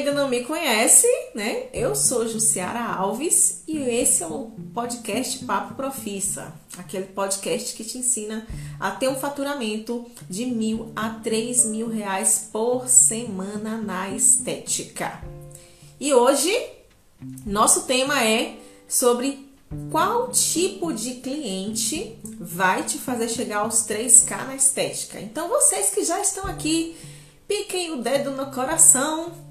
ainda não me conhece, né? Eu sou Jussiara Alves e esse é o podcast Papo Profissa, aquele podcast que te ensina a ter um faturamento de mil a três mil reais por semana na estética. E hoje nosso tema é sobre qual tipo de cliente vai te fazer chegar aos 3K na estética. Então vocês que já estão aqui piquem o dedo no coração,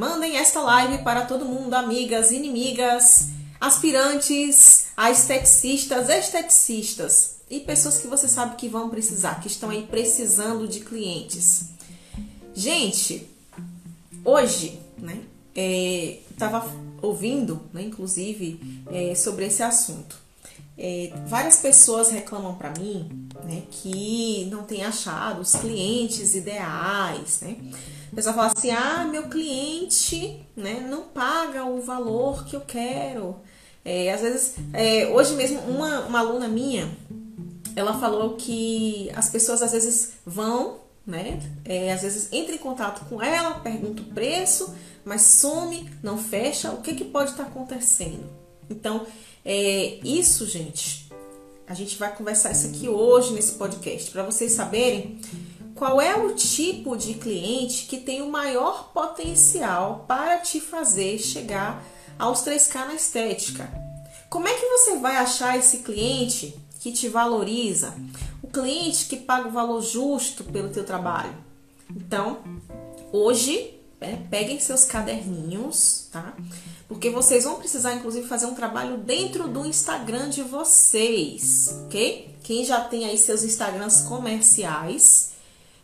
mandem esta live para todo mundo, amigas, inimigas, aspirantes, esteticistas, esteticistas e pessoas que você sabe que vão precisar, que estão aí precisando de clientes. Gente, hoje, né, é, tava ouvindo, né, inclusive, é, sobre esse assunto. É, várias pessoas reclamam para mim né, que não tem achado os clientes ideais, né? A pessoa fala assim, ah, meu cliente né, não paga o valor que eu quero. É, às vezes, é, hoje mesmo, uma, uma aluna minha, ela falou que as pessoas às vezes vão, né? É, às vezes entra em contato com ela, pergunta o preço, mas some, não fecha. O que, que pode estar acontecendo? Então, é, isso, gente, a gente vai conversar isso aqui hoje nesse podcast, para vocês saberem qual é o tipo de cliente que tem o maior potencial para te fazer chegar aos 3K na estética. Como é que você vai achar esse cliente que te valoriza? O cliente que paga o valor justo pelo teu trabalho? Então, hoje é, peguem seus caderninhos, tá? Porque vocês vão precisar, inclusive, fazer um trabalho dentro do Instagram de vocês, ok? Quem já tem aí seus Instagrams comerciais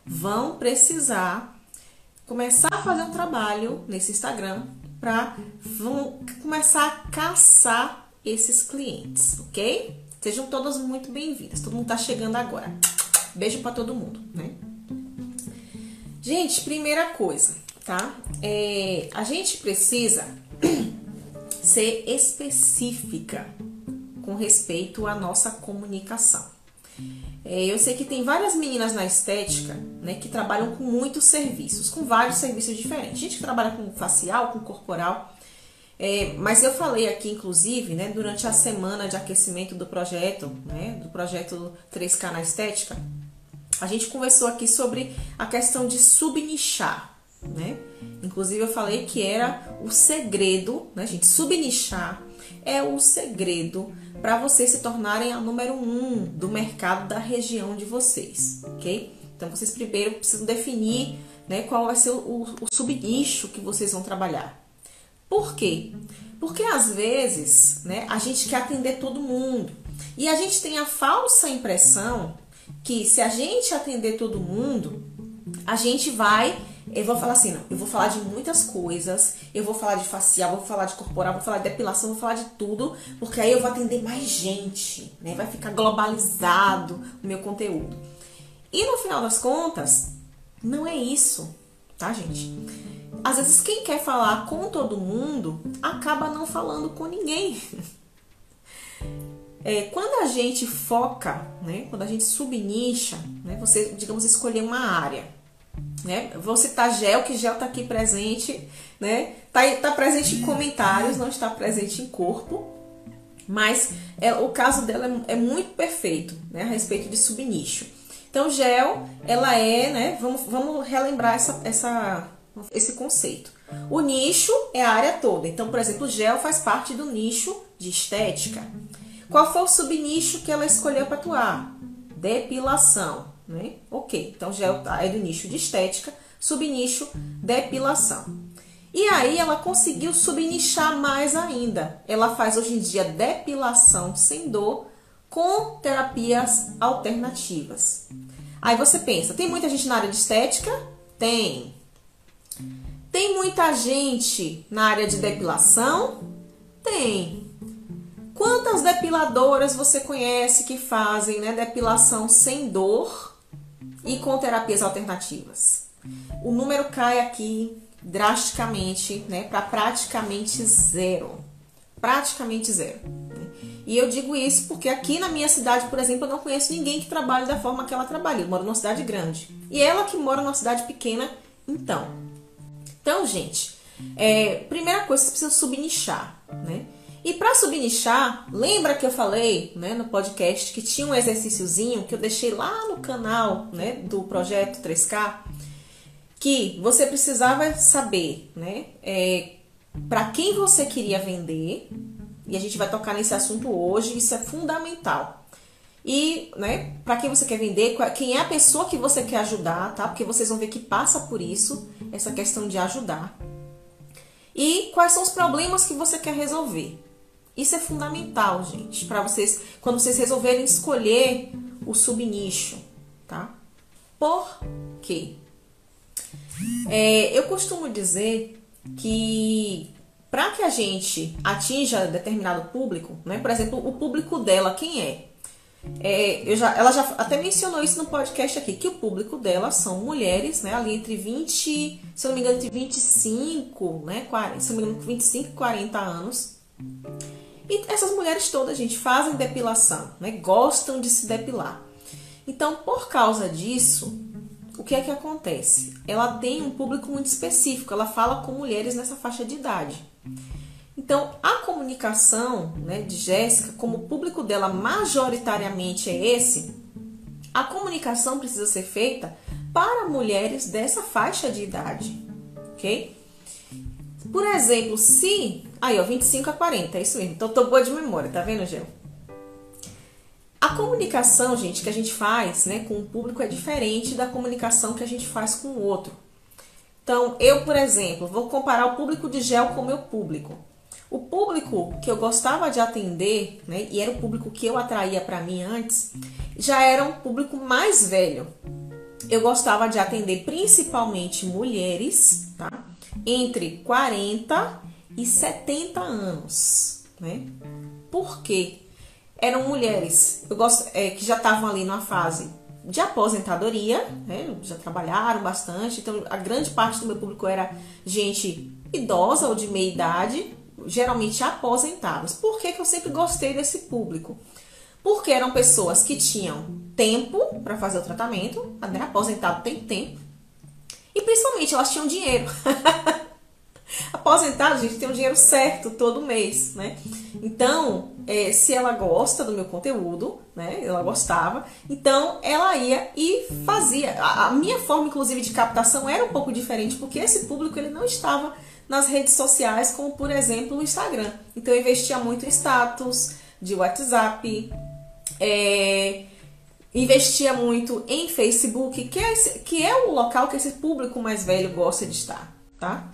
vão precisar começar a fazer um trabalho nesse Instagram para começar a caçar esses clientes, ok? Sejam todas muito bem-vindas. Todo mundo tá chegando agora. Beijo para todo mundo, né? Gente, primeira coisa, tá? É, a gente precisa ser específica com respeito à nossa comunicação. É, eu sei que tem várias meninas na estética né, que trabalham com muitos serviços, com vários serviços diferentes. Gente que trabalha com facial, com corporal. É, mas eu falei aqui, inclusive, né, durante a semana de aquecimento do projeto, né, do projeto 3K na estética, a gente conversou aqui sobre a questão de subnichar né? Inclusive eu falei que era o segredo, né, gente? Subnichar é o segredo para vocês se tornarem a número um do mercado da região de vocês, ok? Então vocês primeiro precisam definir, né, qual vai ser o, o subnicho que vocês vão trabalhar. Por quê? Porque às vezes, né, a gente quer atender todo mundo e a gente tem a falsa impressão que se a gente atender todo mundo, a gente vai eu vou falar assim, não, eu vou falar de muitas coisas, eu vou falar de facial, vou falar de corporal, vou falar de depilação, vou falar de tudo, porque aí eu vou atender mais gente, né? Vai ficar globalizado o meu conteúdo. E no final das contas, não é isso, tá, gente? Às vezes quem quer falar com todo mundo acaba não falando com ninguém. É, quando a gente foca, né, quando a gente subnicha, né, você, digamos, escolher uma área, né? Vou citar Gel, que Gel está aqui presente, né? Tá, tá presente em comentários, não está presente em corpo. Mas é, o caso dela é, é muito perfeito, né? A respeito de subnicho. Então, Gel, ela é, né? Vamos, vamos relembrar essa, essa, esse conceito. O nicho é a área toda. Então, por exemplo, Gel faz parte do nicho de estética. Qual foi o subnicho que ela escolheu para atuar? Depilação né? Ok, então gel é do nicho de estética, subnicho depilação. E aí ela conseguiu subnichar mais ainda. Ela faz hoje em dia depilação sem dor com terapias alternativas. Aí você pensa, tem muita gente na área de estética? Tem. Tem muita gente na área de depilação? Tem. Quantas depiladoras você conhece que fazem né, depilação sem dor e com terapias alternativas. O número cai aqui drasticamente, né, para praticamente zero. Praticamente zero. Né? E eu digo isso porque aqui na minha cidade, por exemplo, eu não conheço ninguém que trabalhe da forma que ela trabalha. Eu moro numa cidade grande. E ela que mora numa cidade pequena, então. Então, gente, É, primeira coisa, você precisa subnichar, né? E para subnichar, lembra que eu falei né, no podcast que tinha um exercíciozinho que eu deixei lá no canal né, do projeto 3K, que você precisava saber né, é, para quem você queria vender, e a gente vai tocar nesse assunto hoje, isso é fundamental. E, né, para quem você quer vender, quem é a pessoa que você quer ajudar, tá? Porque vocês vão ver que passa por isso, essa questão de ajudar. E quais são os problemas que você quer resolver. Isso é fundamental, gente, para vocês, quando vocês resolverem escolher o subnicho, tá? Por quê? É, eu costumo dizer que para que a gente atinja determinado público, né? Por exemplo, o público dela, quem é? É, eu já, ela já até mencionou isso no podcast aqui, que o público dela são mulheres, né? Ali entre 20, se eu não me engano, entre 25, né? 40, se eu não me engano, 25 e 40 anos. E essas mulheres todas, gente, fazem depilação, né? Gostam de se depilar. Então, por causa disso, o que é que acontece? Ela tem um público muito específico, ela fala com mulheres nessa faixa de idade. Então, a comunicação né, de Jéssica, como o público dela majoritariamente é esse, a comunicação precisa ser feita para mulheres dessa faixa de idade, ok? Por exemplo, se. Aí, ó, 25 a 40, é isso mesmo. Então, tô boa de memória, tá vendo, Gel? A comunicação, gente, que a gente faz né, com o público é diferente da comunicação que a gente faz com o outro. Então, eu, por exemplo, vou comparar o público de gel com o meu público. O público que eu gostava de atender, né, e era o público que eu atraía para mim antes, já era um público mais velho. Eu gostava de atender principalmente mulheres, tá? Entre 40 e 70 anos, né? Por quê? Eram mulheres eu gosto, é, que já estavam ali numa fase de aposentadoria, né? já trabalharam bastante, então a grande parte do meu público era gente idosa ou de meia idade, geralmente aposentados. Por que, que eu sempre gostei desse público? Porque eram pessoas que tinham tempo para fazer o tratamento, né? aposentado tem tempo, e principalmente elas tinham dinheiro. Aposentado, gente, tem um dinheiro certo todo mês, né? Então, é, se ela gosta do meu conteúdo, né? Ela gostava, então ela ia e fazia. A, a minha forma, inclusive, de captação era um pouco diferente, porque esse público ele não estava nas redes sociais, como por exemplo o Instagram. Então eu investia muito em status de WhatsApp, é, investia muito em Facebook, que é, esse, que é o local que esse público mais velho gosta de estar, tá?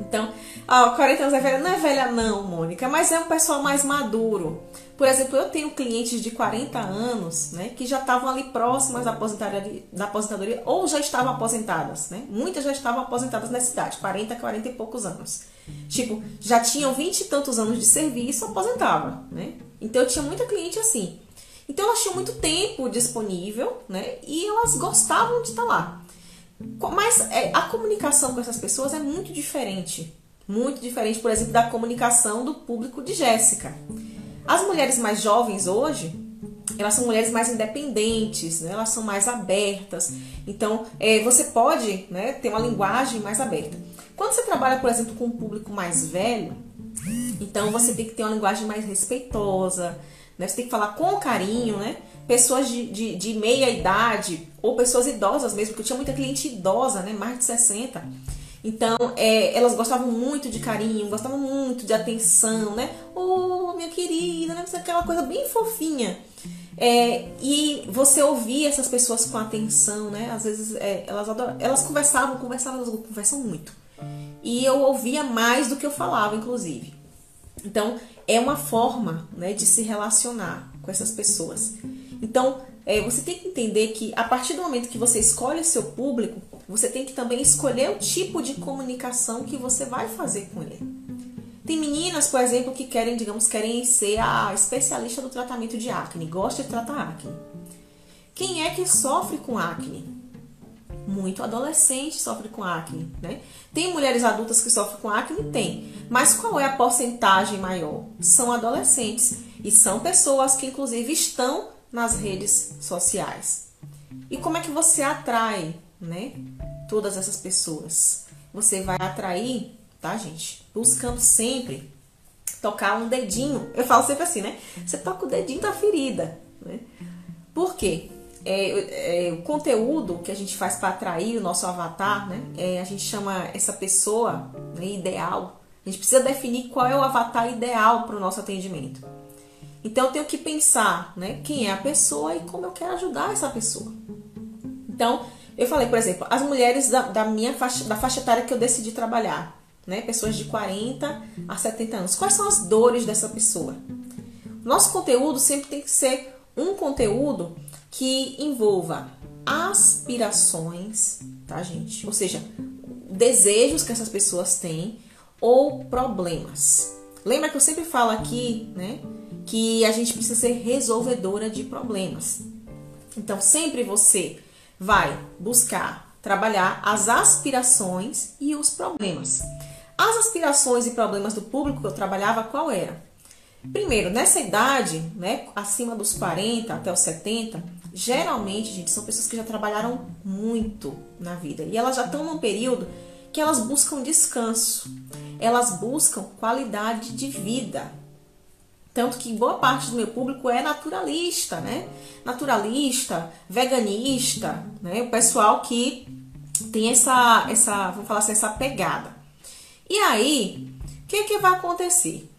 Então, ó, 40 anos é velha, não é velha não, Mônica, mas é um pessoal mais maduro. Por exemplo, eu tenho clientes de 40 anos, né, que já estavam ali próximas da aposentadoria, da aposentadoria ou já estavam aposentadas, né? Muitas já estavam aposentadas nessa idade, 40, 40 e poucos anos. Tipo, já tinham 20 e tantos anos de serviço, aposentava, né? Então eu tinha muita cliente assim. Então elas tinham muito tempo disponível, né? E elas gostavam de estar lá. Mas é, a comunicação com essas pessoas é muito diferente. Muito diferente, por exemplo, da comunicação do público de Jéssica. As mulheres mais jovens hoje, elas são mulheres mais independentes, né? elas são mais abertas. Então, é, você pode né, ter uma linguagem mais aberta. Quando você trabalha, por exemplo, com um público mais velho, então você tem que ter uma linguagem mais respeitosa, né? você tem que falar com carinho, né? Pessoas de, de, de meia idade, ou pessoas idosas mesmo, porque eu tinha muita cliente idosa, né? Mais de 60 então, é, elas gostavam muito de carinho, gostavam muito de atenção, né? Oh, minha querida, né? Aquela coisa bem fofinha. É, e você ouvia essas pessoas com atenção, né? Às vezes é, elas, adoram, elas conversavam, conversavam, elas conversam muito. E eu ouvia mais do que eu falava, inclusive. Então, é uma forma né, de se relacionar com essas pessoas. Então, é, você tem que entender que a partir do momento que você escolhe o seu público, você tem que também escolher o tipo de comunicação que você vai fazer com ele. Tem meninas, por exemplo, que querem, digamos, querem ser a especialista do tratamento de acne, gosta de tratar acne. Quem é que sofre com acne? Muito adolescente sofre com acne, né? Tem mulheres adultas que sofrem com acne? Tem. Mas qual é a porcentagem maior? São adolescentes. E são pessoas que, inclusive, estão nas redes sociais. E como é que você atrai né? Todas essas pessoas. Você vai atrair tá, gente? Buscando sempre tocar um dedinho. Eu falo sempre assim, né? Você toca o dedinho da ferida, né? Por quê? É, é, o conteúdo que a gente faz para atrair o nosso avatar, né? É, a gente chama essa pessoa né, ideal. A gente precisa definir qual é o avatar ideal para o nosso atendimento. Então eu tenho que pensar, né? Quem é a pessoa e como eu quero ajudar essa pessoa. Então, eu falei, por exemplo, as mulheres da, da minha faixa, da faixa etária que eu decidi trabalhar, né? Pessoas de 40 a 70 anos. Quais são as dores dessa pessoa? Nosso conteúdo sempre tem que ser um conteúdo que envolva aspirações, tá, gente? Ou seja, desejos que essas pessoas têm ou problemas. Lembra que eu sempre falo aqui, né, que a gente precisa ser resolvedora de problemas. Então, sempre você vai buscar trabalhar as aspirações e os problemas. As aspirações e problemas do público que eu trabalhava, qual era? Primeiro, nessa idade, né, acima dos 40 até os 70, geralmente, gente, são pessoas que já trabalharam muito na vida e elas já estão num período que elas buscam descanso, elas buscam qualidade de vida. Tanto que boa parte do meu público é naturalista, né? Naturalista, veganista, né? O pessoal que tem essa, essa vamos falar assim, essa pegada. E aí, o que, que vai acontecer?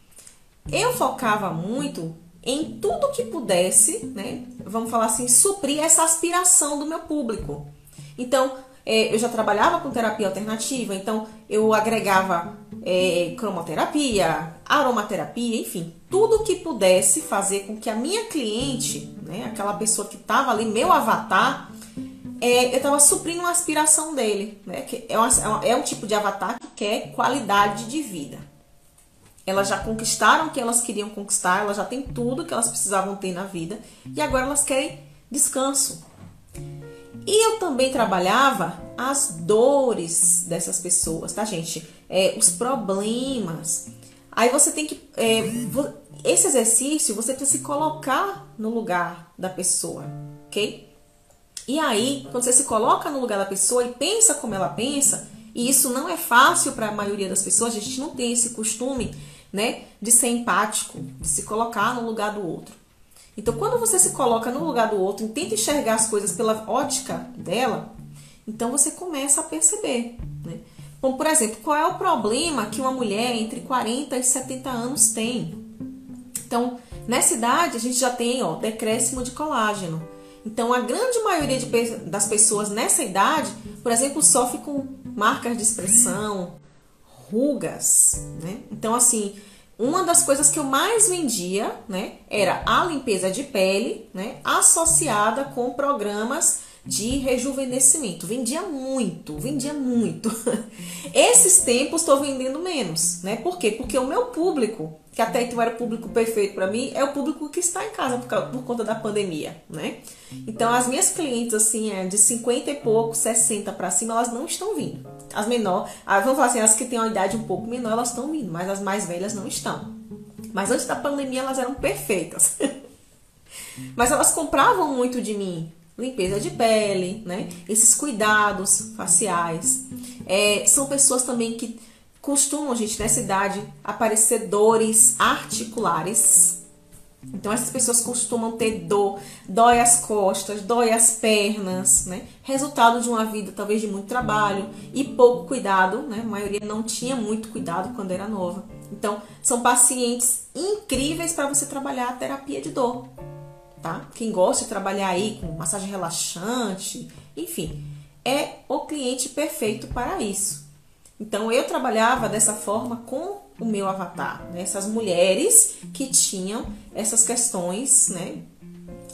Eu focava muito em tudo que pudesse, né? Vamos falar assim, suprir essa aspiração do meu público. Então, é, eu já trabalhava com terapia alternativa, então eu agregava é, cromoterapia, aromaterapia, enfim, tudo que pudesse fazer com que a minha cliente, né, aquela pessoa que estava ali, meu avatar, é, eu estava suprindo uma aspiração dele, né? Que é, uma, é, é um tipo de avatar que quer qualidade de vida. Elas já conquistaram o que elas queriam conquistar, elas já têm tudo que elas precisavam ter na vida e agora elas querem descanso. E eu também trabalhava as dores dessas pessoas, tá, gente? É, os problemas. Aí você tem que. É, esse exercício você precisa se colocar no lugar da pessoa, ok? E aí, quando você se coloca no lugar da pessoa e pensa como ela pensa, e isso não é fácil para a maioria das pessoas, a gente não tem esse costume, né, de ser empático, de se colocar no lugar do outro. Então, quando você se coloca no lugar do outro e tenta enxergar as coisas pela ótica dela, então você começa a perceber, né? Por exemplo, qual é o problema que uma mulher entre 40 e 70 anos tem? Então, nessa idade, a gente já tem, ó, decréscimo de colágeno. Então, a grande maioria de, das pessoas nessa idade, por exemplo, sofre com marcas de expressão, rugas, né? Então, assim, uma das coisas que eu mais vendia, né, era a limpeza de pele, né, associada com programas de rejuvenescimento. Vendia muito, vendia muito. Esses tempos estou vendendo menos, né? Por quê? Porque o meu público, que até então era o público perfeito para mim, é o público que está em casa por, por, conta da pandemia, né? Então as minhas clientes assim, é de 50 e pouco, 60 para cima, elas não estão vindo. As menores, ah, vamos falar assim, as que têm uma idade um pouco menor, elas estão vindo, mas as mais velhas não estão. Mas antes da pandemia elas eram perfeitas. mas elas compravam muito de mim, limpeza de pele, né? Esses cuidados faciais. É, são pessoas também que costumam, gente, nessa idade, aparecer dores articulares. Então, essas pessoas costumam ter dor, dói as costas, dói as pernas, né? Resultado de uma vida, talvez, de muito trabalho e pouco cuidado, né? A maioria não tinha muito cuidado quando era nova. Então, são pacientes incríveis para você trabalhar a terapia de dor tá? Quem gosta de trabalhar aí com massagem relaxante, enfim, é o cliente perfeito para isso. Então eu trabalhava dessa forma com o meu avatar, né? essas mulheres que tinham essas questões, né?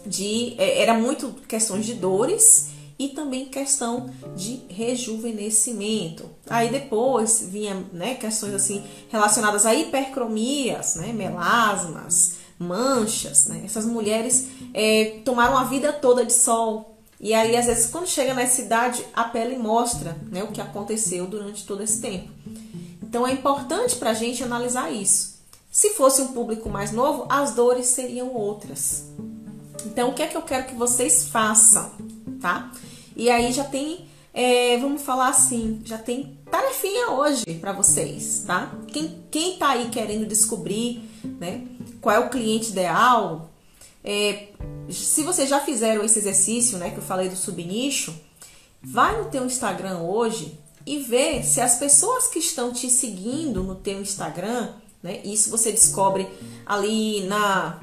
De é, era muito questões de dores e também questão de rejuvenescimento. Aí depois vinha né, questões assim relacionadas a hipercromias, né, melasmas, manchas, né? Essas mulheres é, tomaram a vida toda de sol. E aí, às vezes, quando chega nessa idade, a pele mostra né, o que aconteceu durante todo esse tempo. Então, é importante para a gente analisar isso. Se fosse um público mais novo, as dores seriam outras. Então, o que é que eu quero que vocês façam, tá? E aí já tem é, vamos falar assim, já tem tarefinha hoje para vocês, tá? Quem, quem tá aí querendo descobrir, né, qual é o cliente ideal, é, se vocês já fizeram esse exercício, né, que eu falei do subnicho, vai no teu Instagram hoje e vê se as pessoas que estão te seguindo no teu Instagram, né, isso você descobre ali na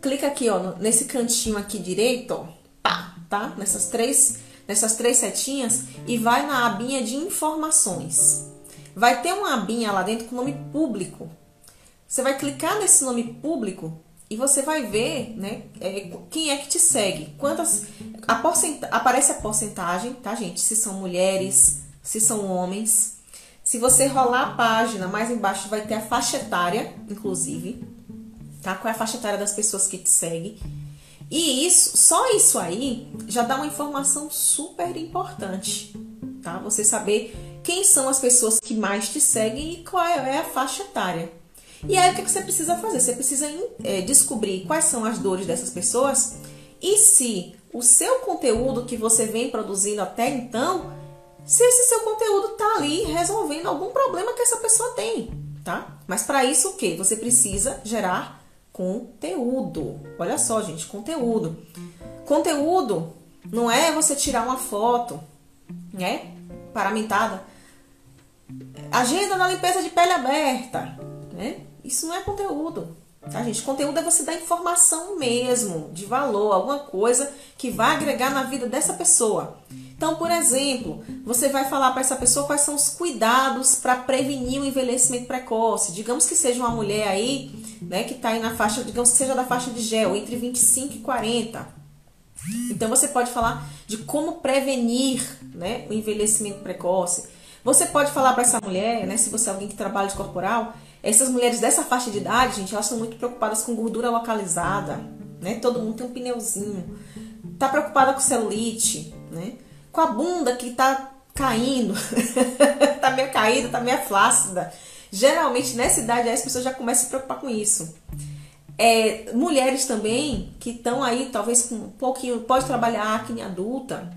clica aqui, ó, nesse cantinho aqui direito, ó, tá, tá? Nessas três nessas três setinhas e vai na abinha de informações. Vai ter uma abinha lá dentro com nome público. Você vai clicar nesse nome público e você vai ver, né, é, quem é que te segue. Quantas a aparece a porcentagem, tá, gente? Se são mulheres, se são homens. Se você rolar a página, mais embaixo vai ter a faixa etária, inclusive, tá? Qual é a faixa etária das pessoas que te seguem? E isso, só isso aí já dá uma informação super importante, tá? Você saber quem são as pessoas que mais te seguem e qual é a faixa etária. E aí o que você precisa fazer? Você precisa é, descobrir quais são as dores dessas pessoas e se o seu conteúdo que você vem produzindo até então, se esse seu conteúdo está ali resolvendo algum problema que essa pessoa tem, tá? Mas para isso o que? Você precisa gerar conteúdo. Olha só, gente, conteúdo. Conteúdo não é você tirar uma foto, né? Paramentada. Agenda da limpeza de pele aberta, né? Isso não é conteúdo, tá, gente? Conteúdo é você dar informação mesmo, de valor, alguma coisa que vai agregar na vida dessa pessoa. Então, por exemplo, você vai falar para essa pessoa quais são os cuidados para prevenir o envelhecimento precoce. Digamos que seja uma mulher aí, né, que está aí na faixa, digamos que seja da faixa de gel, entre 25 e 40. Então, você pode falar de como prevenir né, o envelhecimento precoce. Você pode falar para essa mulher, né, se você é alguém que trabalha de corporal, essas mulheres dessa faixa de idade, gente, elas são muito preocupadas com gordura localizada, né? Todo mundo tem um pneuzinho. Tá preocupada com celulite, né? Com a bunda que tá caindo, tá meio caída, tá meio flácida. Geralmente nessa idade as pessoas já começam a se preocupar com isso. É, mulheres também que estão aí, talvez com um pouquinho, pode trabalhar acne adulta.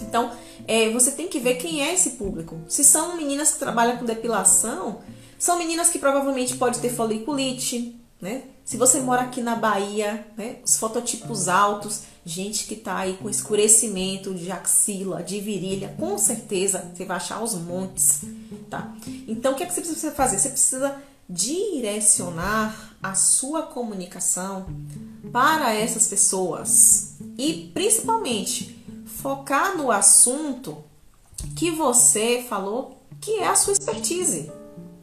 Então, é, você tem que ver quem é esse público. Se são meninas que trabalham com depilação, são meninas que provavelmente pode ter foliculite, né? Se você mora aqui na Bahia, né? Os fototipos altos, gente que tá aí com escurecimento de axila, de virilha, com certeza você vai achar os montes, tá? Então o que, é que você precisa fazer? Você precisa direcionar a sua comunicação para essas pessoas e principalmente focar no assunto que você falou que é a sua expertise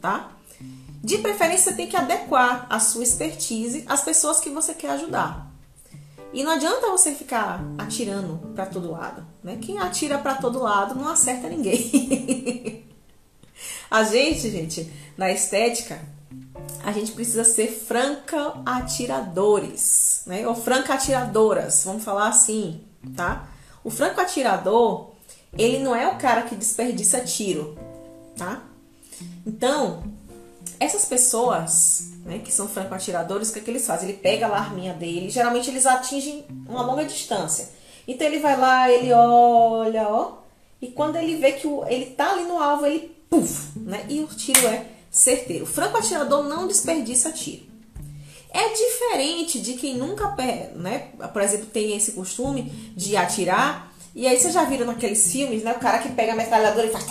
tá? De preferência, você tem que adequar a sua expertise às pessoas que você quer ajudar. E não adianta você ficar atirando para todo lado, né? Quem atira para todo lado não acerta ninguém. a gente, gente, na estética, a gente precisa ser franca atiradores, né? Ou franca atiradoras, vamos falar assim, tá? O franco atirador, ele não é o cara que desperdiça tiro, tá? Então, essas pessoas né, que são franco-atiradores, o que, é que eles fazem? Ele pega a arminha dele, geralmente eles atingem uma longa distância. Então ele vai lá, ele olha, ó, e quando ele vê que o, ele tá ali no alvo, ele puf, né? E o tiro é certeiro. O franco-atirador não desperdiça tiro. É diferente de quem nunca, né, por exemplo, tem esse costume de atirar. E aí você já viram naqueles filmes, né, o cara que pega a metralhadora e faz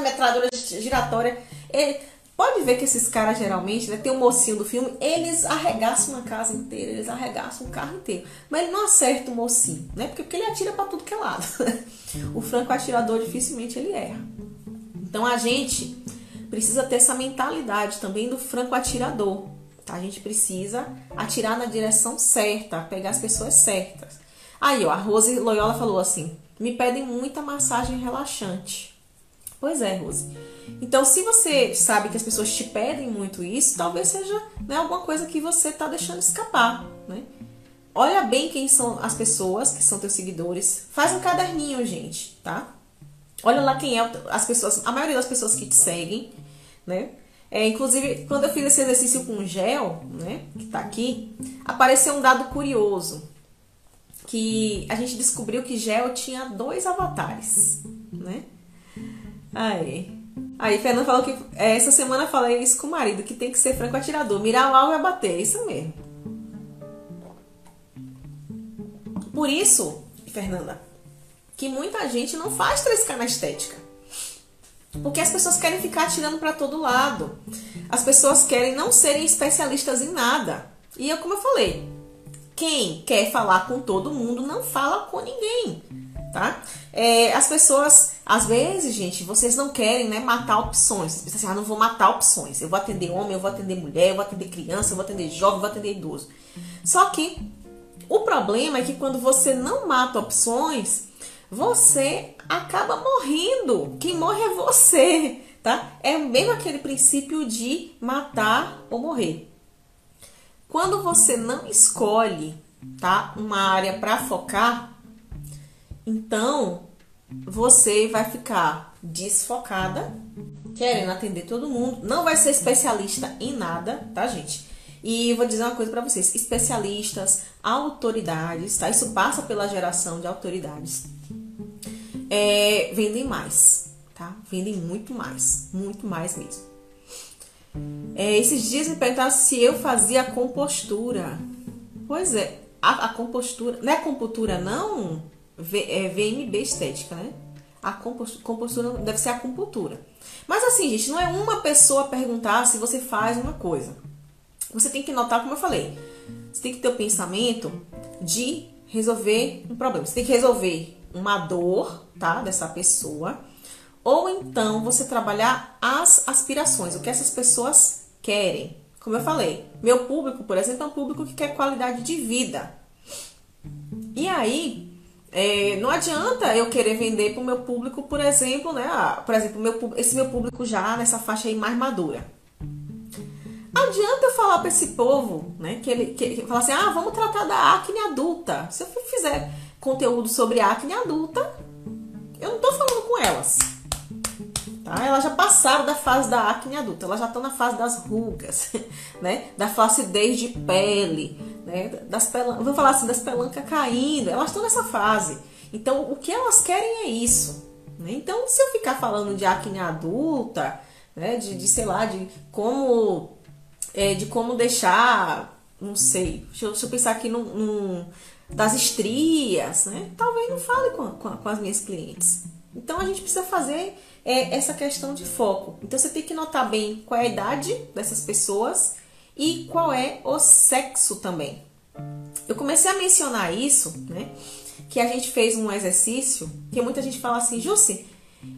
metralhadora giratória. É, pode ver que esses caras geralmente, né, tem um mocinho do filme, eles arregaçam uma casa inteira, eles arregaçam um carro inteiro. Mas ele não acerta o mocinho, né? Porque, porque ele atira para tudo que é lado. o franco atirador dificilmente ele erra. Então a gente precisa ter essa mentalidade também do franco atirador. Tá? A gente precisa atirar na direção certa, pegar as pessoas certas. Aí, ó, a Rose Loyola falou assim: me pedem muita massagem relaxante. Pois é, Rose. Então, se você sabe que as pessoas te pedem muito isso, talvez seja né, alguma coisa que você está deixando escapar, né? Olha bem quem são as pessoas que são teus seguidores. Faz um caderninho, gente, tá? Olha lá quem é as pessoas, a maioria das pessoas que te seguem, né? É, inclusive, quando eu fiz esse exercício com gel, né, que tá aqui, apareceu um dado curioso. que a gente descobriu que Gel tinha dois avatares, né? Aí. Aí, Fernanda falou que é, essa semana falei isso com o marido, que tem que ser franco atirador, mirar o alvo e abater, isso mesmo. Por isso, Fernanda, que muita gente não faz 3K na estética. Porque as pessoas querem ficar atirando para todo lado. As pessoas querem não serem especialistas em nada. E eu, como eu falei, quem quer falar com todo mundo não fala com ninguém, tá? É, as pessoas, às vezes, gente, vocês não querem, né, matar opções. Vocês pensam assim, ah, não vou matar opções. Eu vou atender homem, eu vou atender mulher, eu vou atender criança, eu vou atender jovem, eu vou atender idoso. Só que o problema é que quando você não mata opções, você acaba morrendo. Quem morre é você, tá? É mesmo aquele princípio de matar ou morrer. Quando você não escolhe, tá, uma área para focar, então você vai ficar desfocada, querendo atender todo mundo, não vai ser especialista em nada, tá, gente? E vou dizer uma coisa para vocês: especialistas, autoridades, tá? Isso passa pela geração de autoridades é, vendem mais, tá? Vendem muito mais, muito mais mesmo. É, esses dias me perguntaram se eu fazia compostura. Pois é, a, a compostura, não é compostura não, v, é VMB estética, né? A compostura, deve ser a acupuntura. Mas assim, gente, não é uma pessoa perguntar se você faz uma coisa. Você tem que notar, como eu falei, você tem que ter o pensamento de resolver um problema. Você tem que resolver uma dor, tá, dessa pessoa, ou então você trabalhar as aspirações, o que essas pessoas querem. Como eu falei, meu público, por exemplo, é um público que quer qualidade de vida. E aí, é, não adianta eu querer vender para o meu público, por exemplo, né? Por exemplo, meu, esse meu público já nessa faixa aí mais madura. Adianta eu falar para esse povo, né? Que ele que, que fala assim, ah, vamos tratar da acne adulta. Se eu fizer conteúdo sobre acne adulta, eu não tô falando com elas. Tá? Elas já passaram da fase da acne adulta, elas já estão na fase das rugas, né? Da flacidez de pele, né? Das pelan... Vamos falar assim, das pelancas caindo, elas estão nessa fase. Então, o que elas querem é isso. Né? Então, se eu ficar falando de acne adulta, né? De, de sei lá, de como, é, de como deixar, não sei, deixa eu, deixa eu pensar aqui num, num das estrias, né? Talvez não fale com, com, com as minhas clientes. Então a gente precisa fazer é, essa questão de foco. Então você tem que notar bem qual é a idade dessas pessoas e qual é o sexo também. Eu comecei a mencionar isso, né? Que a gente fez um exercício que muita gente fala assim, Jussi,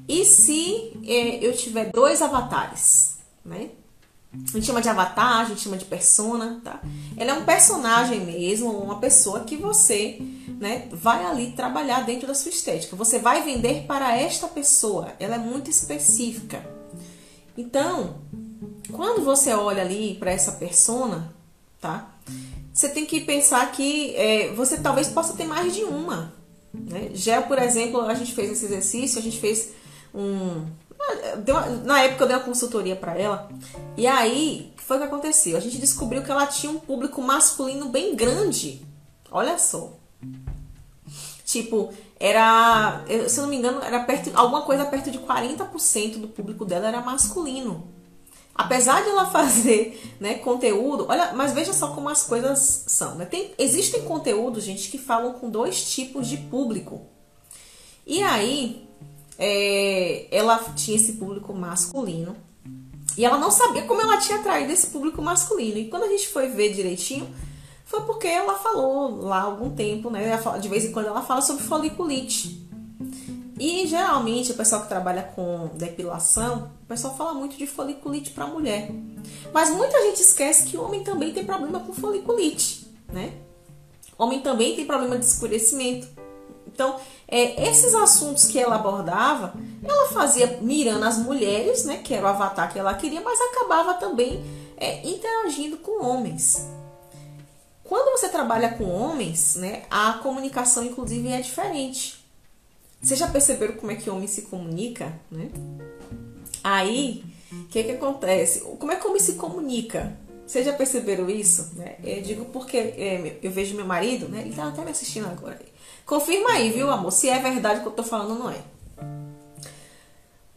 e se é, eu tiver dois avatares, né? A gente chama de avatar, a gente chama de persona, tá? Ela é um personagem mesmo, uma pessoa que você, né, vai ali trabalhar dentro da sua estética. Você vai vender para esta pessoa. Ela é muito específica. Então, quando você olha ali para essa persona, tá? Você tem que pensar que é, você talvez possa ter mais de uma. Né? Gel, por exemplo, a gente fez esse exercício, a gente fez um, na época eu dei uma consultoria para ela. E aí, o que foi que aconteceu? A gente descobriu que ela tinha um público masculino bem grande. Olha só. Tipo, era, se eu não me engano, era perto, alguma coisa perto de 40% do público dela era masculino. Apesar de ela fazer, né, conteúdo, olha, mas veja só como as coisas são, né? Tem, existem conteúdos, gente, que falam com dois tipos de público. E aí, é, ela tinha esse público masculino. E ela não sabia como ela tinha atraído esse público masculino. E quando a gente foi ver direitinho, foi porque ela falou lá algum tempo, né? De vez em quando ela fala sobre foliculite. E geralmente o pessoal que trabalha com depilação, o pessoal fala muito de foliculite para mulher. Mas muita gente esquece que o homem também tem problema com foliculite, né? Homem também tem problema de escurecimento. Então, é, esses assuntos que ela abordava, ela fazia mirando as mulheres, né, que era o avatar que ela queria, mas acabava também é, interagindo com homens. Quando você trabalha com homens, né, a comunicação inclusive é diferente. Vocês já perceberam como é que o homem se comunica, né? Aí, o que que acontece? Como é que homem se comunica? Vocês já perceberam isso? Né? Eu digo porque é, eu vejo meu marido, né? Ele tá até me assistindo agora. Confirma aí, viu, amor? Se é verdade o que eu tô falando ou não é.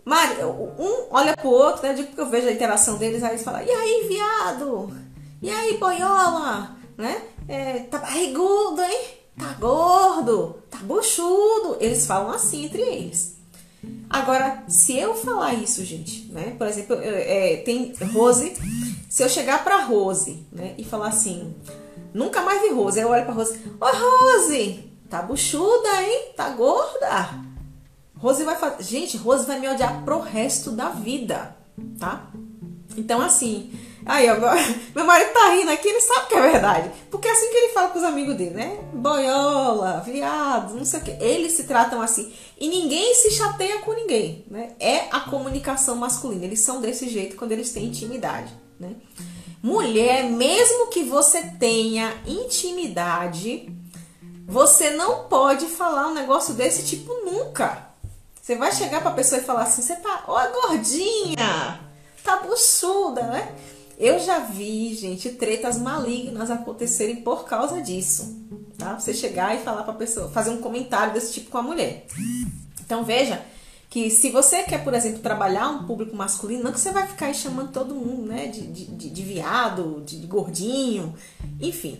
Mas um olha pro outro, né? Digo que eu vejo a interação deles, aí eles falam, e aí, viado? E aí, boiola? Né? É, tá barrigudo, hein? Tá gordo? Tá buchudo? Eles falam assim entre eles. Agora, se eu falar isso, gente, né? Por exemplo, é, tem Rose. Se eu chegar pra Rose, né? E falar assim, nunca mais vi Rose. Aí eu olho pra Rose, ô Rose, tá buchuda, hein? Tá gorda? Rose vai fazer. Gente, Rose vai me odiar pro resto da vida, tá? Então, assim. Aí, ó, meu marido tá rindo aqui, ele sabe que é verdade. Porque é assim que ele fala com os amigos dele, né? Boiola, viado, não sei o que. Eles se tratam assim. E ninguém se chateia com ninguém, né? É a comunicação masculina. Eles são desse jeito quando eles têm intimidade, né? Mulher, mesmo que você tenha intimidade, você não pode falar um negócio desse tipo nunca. Você vai chegar pra pessoa e falar assim: você tá, ó, gordinha, tá buchuda, né? Eu já vi, gente, tretas malignas acontecerem por causa disso, tá? Você chegar e falar pra pessoa, fazer um comentário desse tipo com a mulher. Então veja que se você quer, por exemplo, trabalhar um público masculino, não que você vai ficar aí chamando todo mundo, né, de, de, de viado, de, de gordinho, enfim.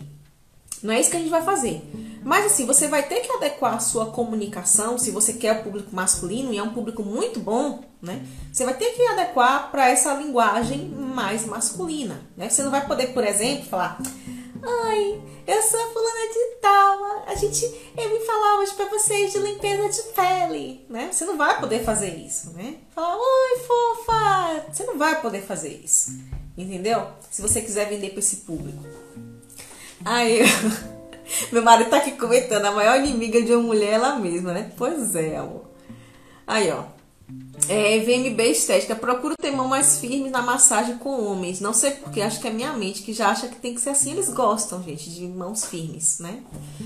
Não é isso que a gente vai fazer. Mas assim, você vai ter que adequar a sua comunicação, se você quer o público masculino e é um público muito bom, né? Você vai ter que adequar para essa linguagem mais masculina, né? Você não vai poder, por exemplo, falar: "Ai, eu sou a fulana de tal, a gente eu vim falar hoje para vocês de limpeza de pele", né? Você não vai poder fazer isso, né? Falar: "Oi, fofa". Você não vai poder fazer isso. Entendeu? Se você quiser vender para esse público. Aí, meu marido tá aqui comentando, a maior inimiga de uma mulher é ela mesma, né? Pois é, amor. Aí, ó. É, VMB Estética. Procuro ter mão mais firme na massagem com homens. Não sei porque, acho que é minha mente que já acha que tem que ser assim. Eles gostam, gente, de mãos firmes, né?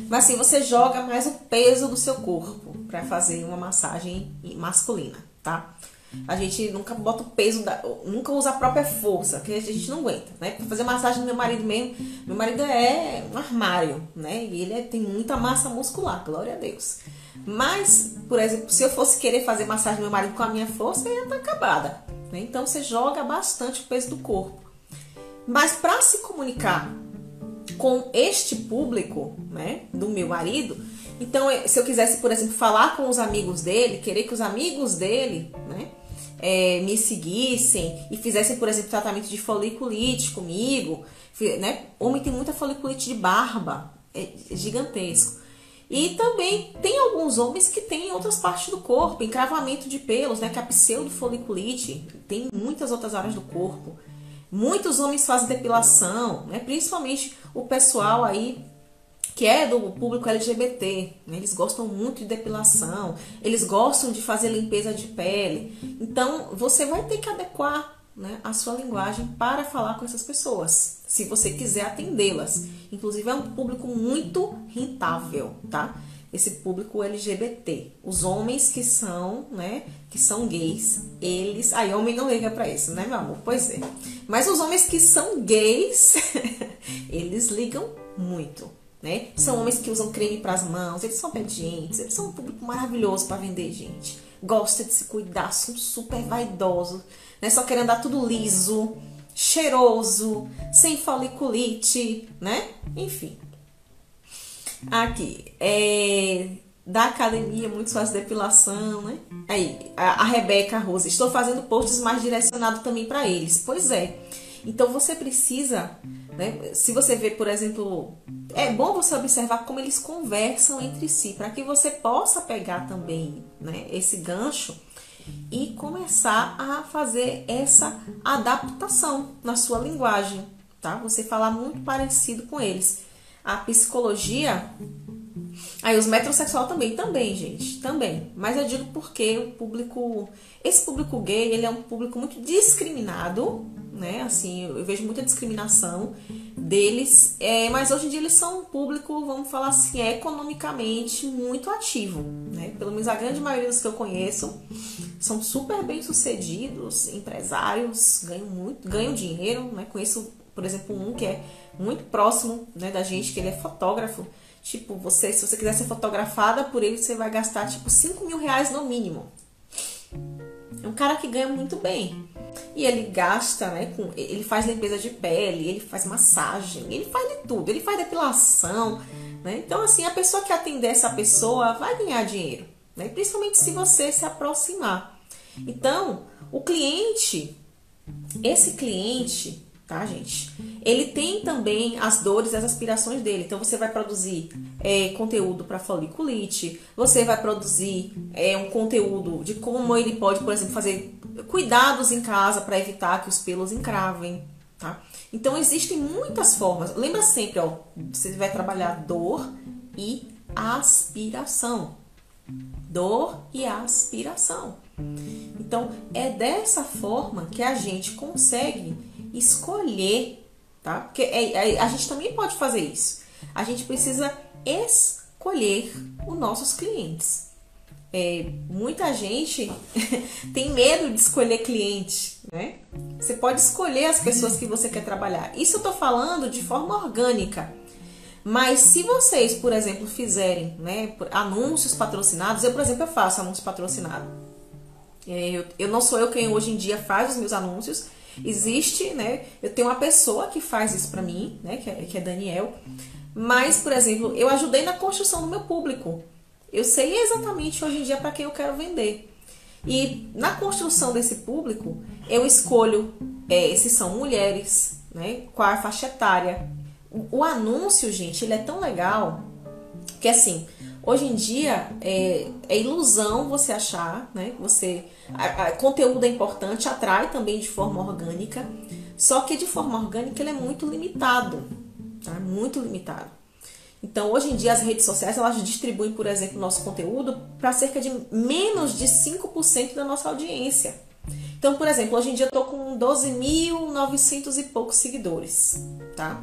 Mas assim, você joga mais o peso do seu corpo para fazer uma massagem masculina, tá? A gente nunca bota o peso, da, nunca usa a própria força, que a gente não aguenta, né? Pra fazer massagem no meu marido mesmo, meu marido é um armário, né? E ele é, tem muita massa muscular, glória a Deus. Mas, por exemplo, se eu fosse querer fazer massagem no meu marido com a minha força, ia estar acabada. Né? Então você joga bastante o peso do corpo. Mas para se comunicar com este público, né, do meu marido, então se eu quisesse, por exemplo, falar com os amigos dele, querer que os amigos dele, né, é, me seguissem e fizessem, por exemplo, tratamento de foliculite comigo, né? Homem tem muita foliculite de barba, é gigantesco. E também tem alguns homens que têm outras partes do corpo, encravamento de pelos, né? Que é a pseudofoliculite, tem muitas outras áreas do corpo. Muitos homens fazem depilação, né? Principalmente o pessoal aí que é do público LGBT. Né? Eles gostam muito de depilação, eles gostam de fazer limpeza de pele. Então, você vai ter que adequar né, a sua linguagem para falar com essas pessoas, se você quiser atendê-las. Inclusive, é um público muito rentável, tá? Esse público LGBT. Os homens que são, né, que são gays, eles. Aí, homem não liga para isso, né, meu amor? Pois é. Mas os homens que são gays, eles ligam muito né? São homens que usam creme para as mãos, eles são obedientes, eles são um público maravilhoso para vender, gente. Gosta de se cuidar, são super vaidosos, né? Só querem andar tudo liso, cheiroso, sem foliculite, né? Enfim. Aqui, é da academia, muitos fazem depilação, né? Aí, a, a Rebeca Rose, estou fazendo posts mais direcionados também para eles. Pois é. Então você precisa, né? Se você vê, por exemplo, é bom você observar como eles conversam entre si, para que você possa pegar também, né, esse gancho e começar a fazer essa adaptação na sua linguagem, tá? Você falar muito parecido com eles. A psicologia Aí os metrosexual também, também, gente, também. Mas eu digo porque o público, esse público gay, ele é um público muito discriminado, né? Assim, eu vejo muita discriminação deles, é, mas hoje em dia eles são um público, vamos falar assim, economicamente muito ativo, né? Pelo menos a grande maioria dos que eu conheço são super bem sucedidos, empresários, ganham muito, ganham dinheiro, né? Conheço por exemplo, um que é muito próximo né, da gente, que ele é fotógrafo. Tipo, você, se você quiser ser fotografada por ele, você vai gastar tipo 5 mil reais no mínimo. É um cara que ganha muito bem. E ele gasta, né? Com, ele faz limpeza de pele, ele faz massagem, ele faz de tudo, ele faz depilação. Né? Então, assim, a pessoa que atender essa pessoa vai ganhar dinheiro. Né? Principalmente se você se aproximar. Então, o cliente, esse cliente, tá, gente? Ele tem também as dores as aspirações dele. Então, você vai produzir é, conteúdo para foliculite, você vai produzir é, um conteúdo de como ele pode, por exemplo, fazer cuidados em casa para evitar que os pelos encravem, tá? Então, existem muitas formas. Lembra sempre, ó, você vai trabalhar dor e aspiração. Dor e aspiração. Então, é dessa forma que a gente consegue escolher, tá? Porque é, é, a gente também pode fazer isso. A gente precisa escolher os nossos clientes. É, muita gente tem medo de escolher cliente, né? Você pode escolher as pessoas que você quer trabalhar. Isso eu tô falando de forma orgânica. Mas se vocês, por exemplo, fizerem né, anúncios patrocinados, eu, por exemplo, eu faço anúncio patrocinado. É, eu, eu não sou eu quem hoje em dia faz os meus anúncios, Existe, né? Eu tenho uma pessoa que faz isso para mim, né? Que é, que é Daniel. Mas, por exemplo, eu ajudei na construção do meu público. Eu sei exatamente hoje em dia para quem eu quero vender. E na construção desse público, eu escolho é, se são mulheres, né? Qual a faixa etária. O, o anúncio, gente, ele é tão legal que assim, Hoje em dia é, é ilusão você achar, né? Você a, a, conteúdo é importante, atrai também de forma orgânica, só que de forma orgânica ele é muito limitado, tá? Muito limitado. Então, hoje em dia as redes sociais elas distribuem, por exemplo, nosso conteúdo para cerca de menos de 5% da nossa audiência. Então, por exemplo, hoje em dia eu tô com 12.900 e poucos seguidores, tá?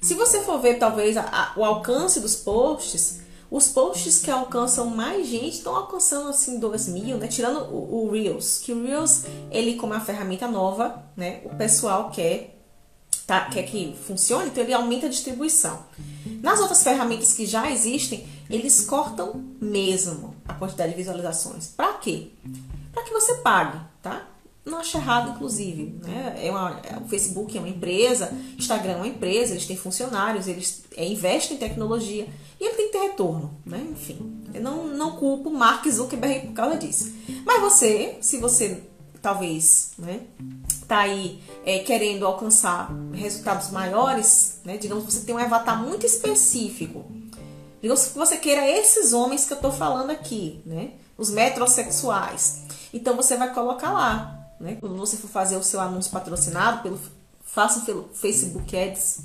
Se você for ver talvez a, a, o alcance dos posts, os posts que alcançam mais gente estão alcançando assim 2 mil, né? Tirando o, o, Reels, que o Reels, ele como é uma ferramenta nova, né? O pessoal quer, tá, quer que funcione, então ele aumenta a distribuição. Nas outras ferramentas que já existem, eles cortam mesmo a quantidade de visualizações. Para quê? Para que você pague, tá? não acho errado, inclusive. Né? É uma, é, o Facebook é uma empresa, Instagram é uma empresa, eles têm funcionários, eles é, investem em tecnologia e ele tem que ter retorno. Né? Enfim, eu não, não culpo Mark Zuckerberg por causa disso. Mas você, se você talvez né, tá aí é, querendo alcançar resultados maiores, né, digamos que você tem um avatar muito específico, digamos que você queira esses homens que eu estou falando aqui, né, os metrosexuais. Então você vai colocar lá né? Quando você for fazer o seu anúncio patrocinado, pelo, faça pelo Facebook Ads.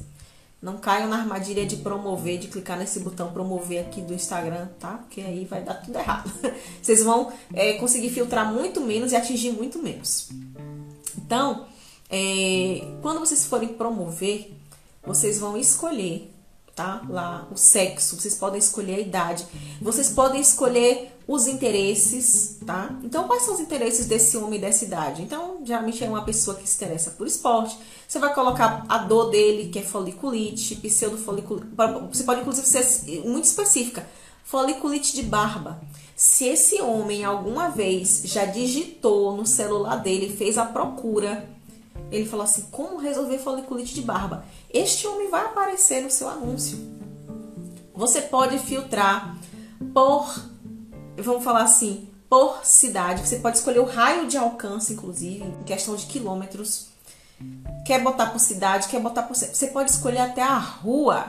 Não caiam na armadilha de promover, de clicar nesse botão promover aqui do Instagram, tá? Porque aí vai dar tudo errado. Vocês vão é, conseguir filtrar muito menos e atingir muito menos. Então, é, quando vocês forem promover, vocês vão escolher tá? Lá o sexo, vocês podem escolher a idade, vocês podem escolher os interesses, tá? Então, quais são os interesses desse homem dessa idade? Então, geralmente é uma pessoa que se interessa por esporte. Você vai colocar a dor dele, que é foliculite, pseudofoliculite. Você pode, inclusive, ser muito específica. Foliculite de barba. Se esse homem alguma vez já digitou no celular dele, fez a procura ele falou assim: como resolver foliculite de barba? Este homem vai aparecer no seu anúncio. Você pode filtrar por, vamos falar assim, por cidade. Você pode escolher o raio de alcance, inclusive, em questão de quilômetros. Quer botar por cidade, quer botar por. Você pode escolher até a rua.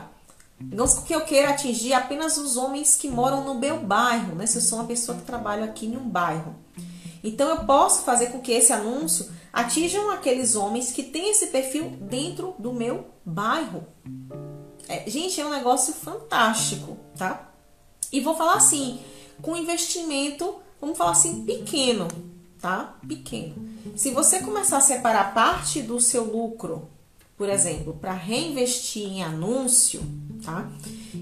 Digamos que eu queira atingir apenas os homens que moram no meu bairro, né? Se eu sou uma pessoa que trabalha aqui em um bairro. Então eu posso fazer com que esse anúncio atinjam aqueles homens que têm esse perfil dentro do meu bairro. É, gente, é um negócio fantástico, tá? E vou falar assim, com investimento, vamos falar assim, pequeno, tá? Pequeno. Se você começar a separar parte do seu lucro, por exemplo, para reinvestir em anúncio, tá?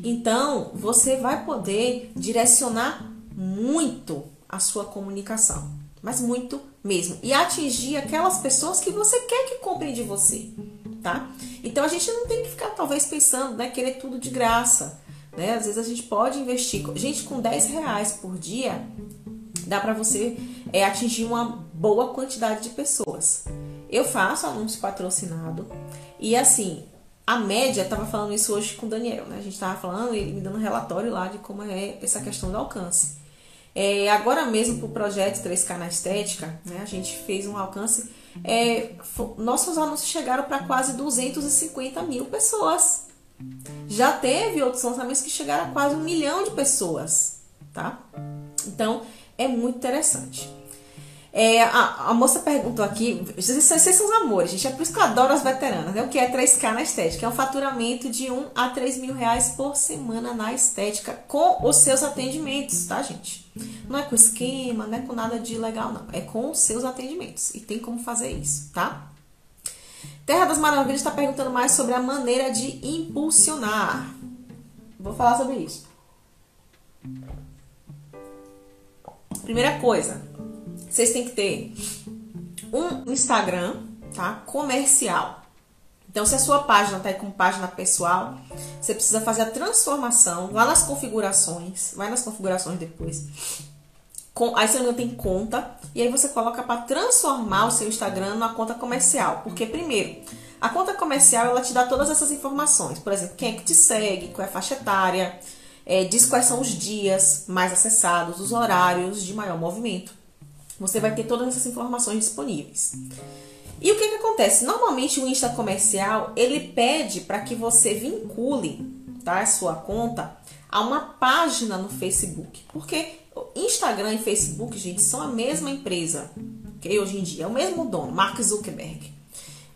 Então, você vai poder direcionar muito a sua comunicação mas muito mesmo. E atingir aquelas pessoas que você quer que comprem de você. tá? Então a gente não tem que ficar talvez pensando, né, querer tudo de graça, né? Às vezes a gente pode investir, gente, com 10 reais por dia dá para você é, atingir uma boa quantidade de pessoas. Eu faço anúncio patrocinado e assim, a média, tava falando isso hoje com o Daniel, né? A gente tava falando, ele me dando um relatório lá de como é essa questão do alcance. É, agora mesmo para o projeto 3K na Estética, né, a gente fez um alcance. É, nossos anúncios chegaram para quase 250 mil pessoas. Já teve outros lançamentos que chegaram a quase um milhão de pessoas, tá? Então é muito interessante. É, a, a, moça perguntou aqui, vocês, vocês são os amores, gente, é por isso que eu adoro as veteranas, né? O que é 3K na estética? É um faturamento de 1 a 3 mil reais por semana na estética com os seus atendimentos, tá, gente? Não é com esquema, não é com nada de legal, não. É com os seus atendimentos. E tem como fazer isso, tá? Terra das Maravilhas está perguntando mais sobre a maneira de impulsionar. Vou falar sobre isso. Primeira coisa, vocês têm que ter um Instagram, tá? Comercial. Então, se a sua página está com página pessoal, você precisa fazer a transformação lá nas configurações, vai nas configurações depois. Aí você não tem conta e aí você coloca para transformar o seu Instagram numa conta comercial, porque primeiro a conta comercial ela te dá todas essas informações, por exemplo, quem é que te segue, qual é a faixa etária, é, diz quais são os dias mais acessados, os horários de maior movimento. Você vai ter todas essas informações disponíveis. E o que, que acontece? Normalmente o Insta comercial ele pede para que você vincule tá, a sua conta a uma página no Facebook. Porque Instagram e Facebook, gente, são a mesma empresa. Okay? Hoje em dia, é o mesmo dono, Mark Zuckerberg.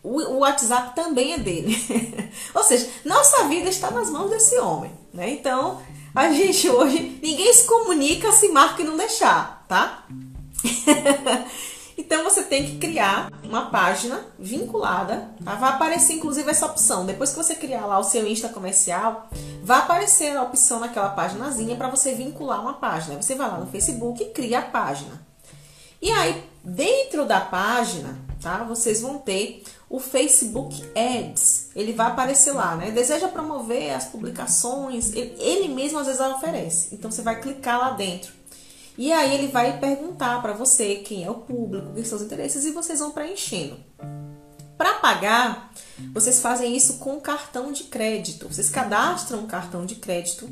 O, o WhatsApp também é dele. Ou seja, nossa vida está nas mãos desse homem. Né? Então, a gente hoje, ninguém se comunica se Mark não deixar, tá? então você tem que criar uma página vinculada, tá? Vai aparecer inclusive essa opção. Depois que você criar lá o seu Insta comercial, vai aparecer a opção naquela paginazinha para você vincular uma página. Você vai lá no Facebook e cria a página. E aí, dentro da página, tá? Vocês vão ter o Facebook Ads. Ele vai aparecer lá, né? Deseja promover as publicações, ele, ele mesmo às vezes oferece. Então você vai clicar lá dentro. E aí ele vai perguntar para você quem é o público, quais são os interesses e vocês vão preenchendo. Para pagar, vocês fazem isso com cartão de crédito. Vocês cadastram um cartão de crédito,